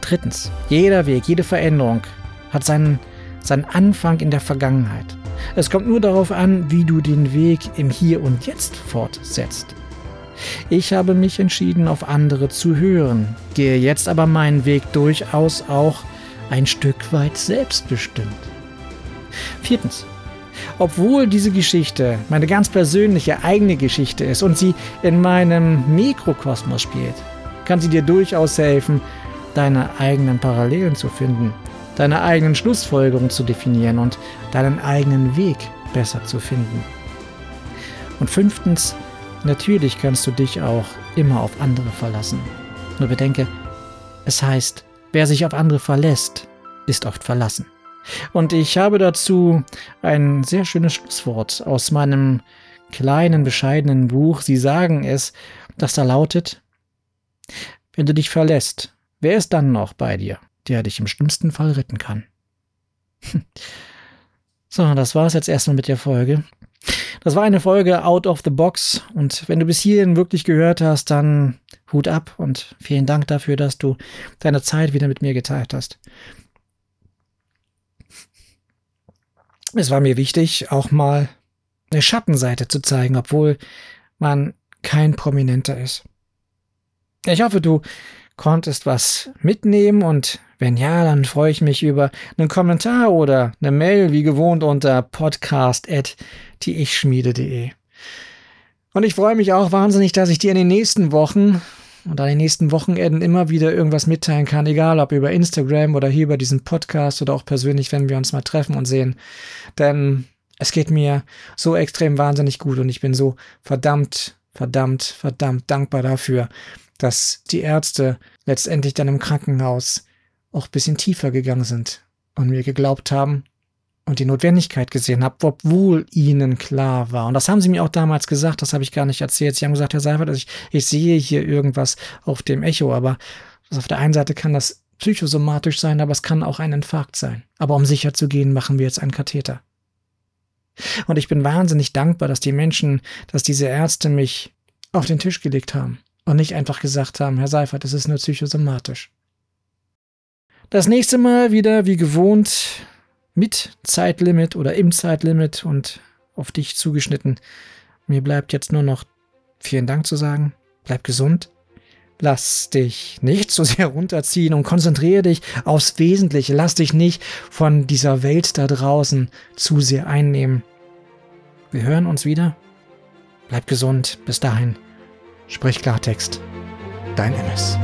Drittens, jeder Weg, jede Veränderung hat seinen, seinen Anfang in der Vergangenheit. Es kommt nur darauf an, wie du den Weg im Hier und Jetzt fortsetzt. Ich habe mich entschieden, auf andere zu hören, gehe jetzt aber meinen Weg durchaus auch ein Stück weit selbstbestimmt. Viertens. Obwohl diese Geschichte meine ganz persönliche eigene Geschichte ist und sie in meinem Mikrokosmos spielt, kann sie dir durchaus helfen, deine eigenen Parallelen zu finden, deine eigenen Schlussfolgerungen zu definieren und deinen eigenen Weg besser zu finden. Und fünftens, Natürlich kannst du dich auch immer auf andere verlassen. Nur bedenke, es heißt, wer sich auf andere verlässt, ist oft verlassen. Und ich habe dazu ein sehr schönes Schlusswort aus meinem kleinen, bescheidenen Buch. Sie sagen es, das da lautet, wenn du dich verlässt, wer ist dann noch bei dir, der dich im schlimmsten Fall retten kann? So, das war's jetzt erstmal mit der Folge. Das war eine Folge Out of the Box und wenn du bis hierhin wirklich gehört hast, dann Hut ab und vielen Dank dafür, dass du deine Zeit wieder mit mir geteilt hast. Es war mir wichtig, auch mal eine Schattenseite zu zeigen, obwohl man kein Prominenter ist. Ich hoffe, du konntest was mitnehmen und wenn ja, dann freue ich mich über einen Kommentar oder eine Mail wie gewohnt unter podcast.dieichschmiede.de. Und ich freue mich auch wahnsinnig, dass ich dir in den nächsten Wochen und an den nächsten Wochenenden immer wieder irgendwas mitteilen kann, egal ob über Instagram oder hier über diesen Podcast oder auch persönlich, wenn wir uns mal treffen und sehen. Denn es geht mir so extrem wahnsinnig gut und ich bin so verdammt, verdammt, verdammt dankbar dafür, dass die Ärzte letztendlich dann im Krankenhaus auch ein bisschen tiefer gegangen sind und mir geglaubt haben und die Notwendigkeit gesehen haben, obwohl ihnen klar war. Und das haben sie mir auch damals gesagt, das habe ich gar nicht erzählt. Sie haben gesagt, Herr Seifert, ich, ich sehe hier irgendwas auf dem Echo, aber auf der einen Seite kann das psychosomatisch sein, aber es kann auch ein Infarkt sein. Aber um sicher zu gehen, machen wir jetzt einen Katheter. Und ich bin wahnsinnig dankbar, dass die Menschen, dass diese Ärzte mich auf den Tisch gelegt haben und nicht einfach gesagt haben, Herr Seifert, das ist nur psychosomatisch. Das nächste Mal wieder wie gewohnt mit Zeitlimit oder im Zeitlimit und auf dich zugeschnitten. Mir bleibt jetzt nur noch vielen Dank zu sagen. Bleib gesund. Lass dich nicht so sehr runterziehen und konzentriere dich aufs Wesentliche. Lass dich nicht von dieser Welt da draußen zu sehr einnehmen. Wir hören uns wieder Bleib gesund. Bis dahin. Sprich Klartext. Dein MS.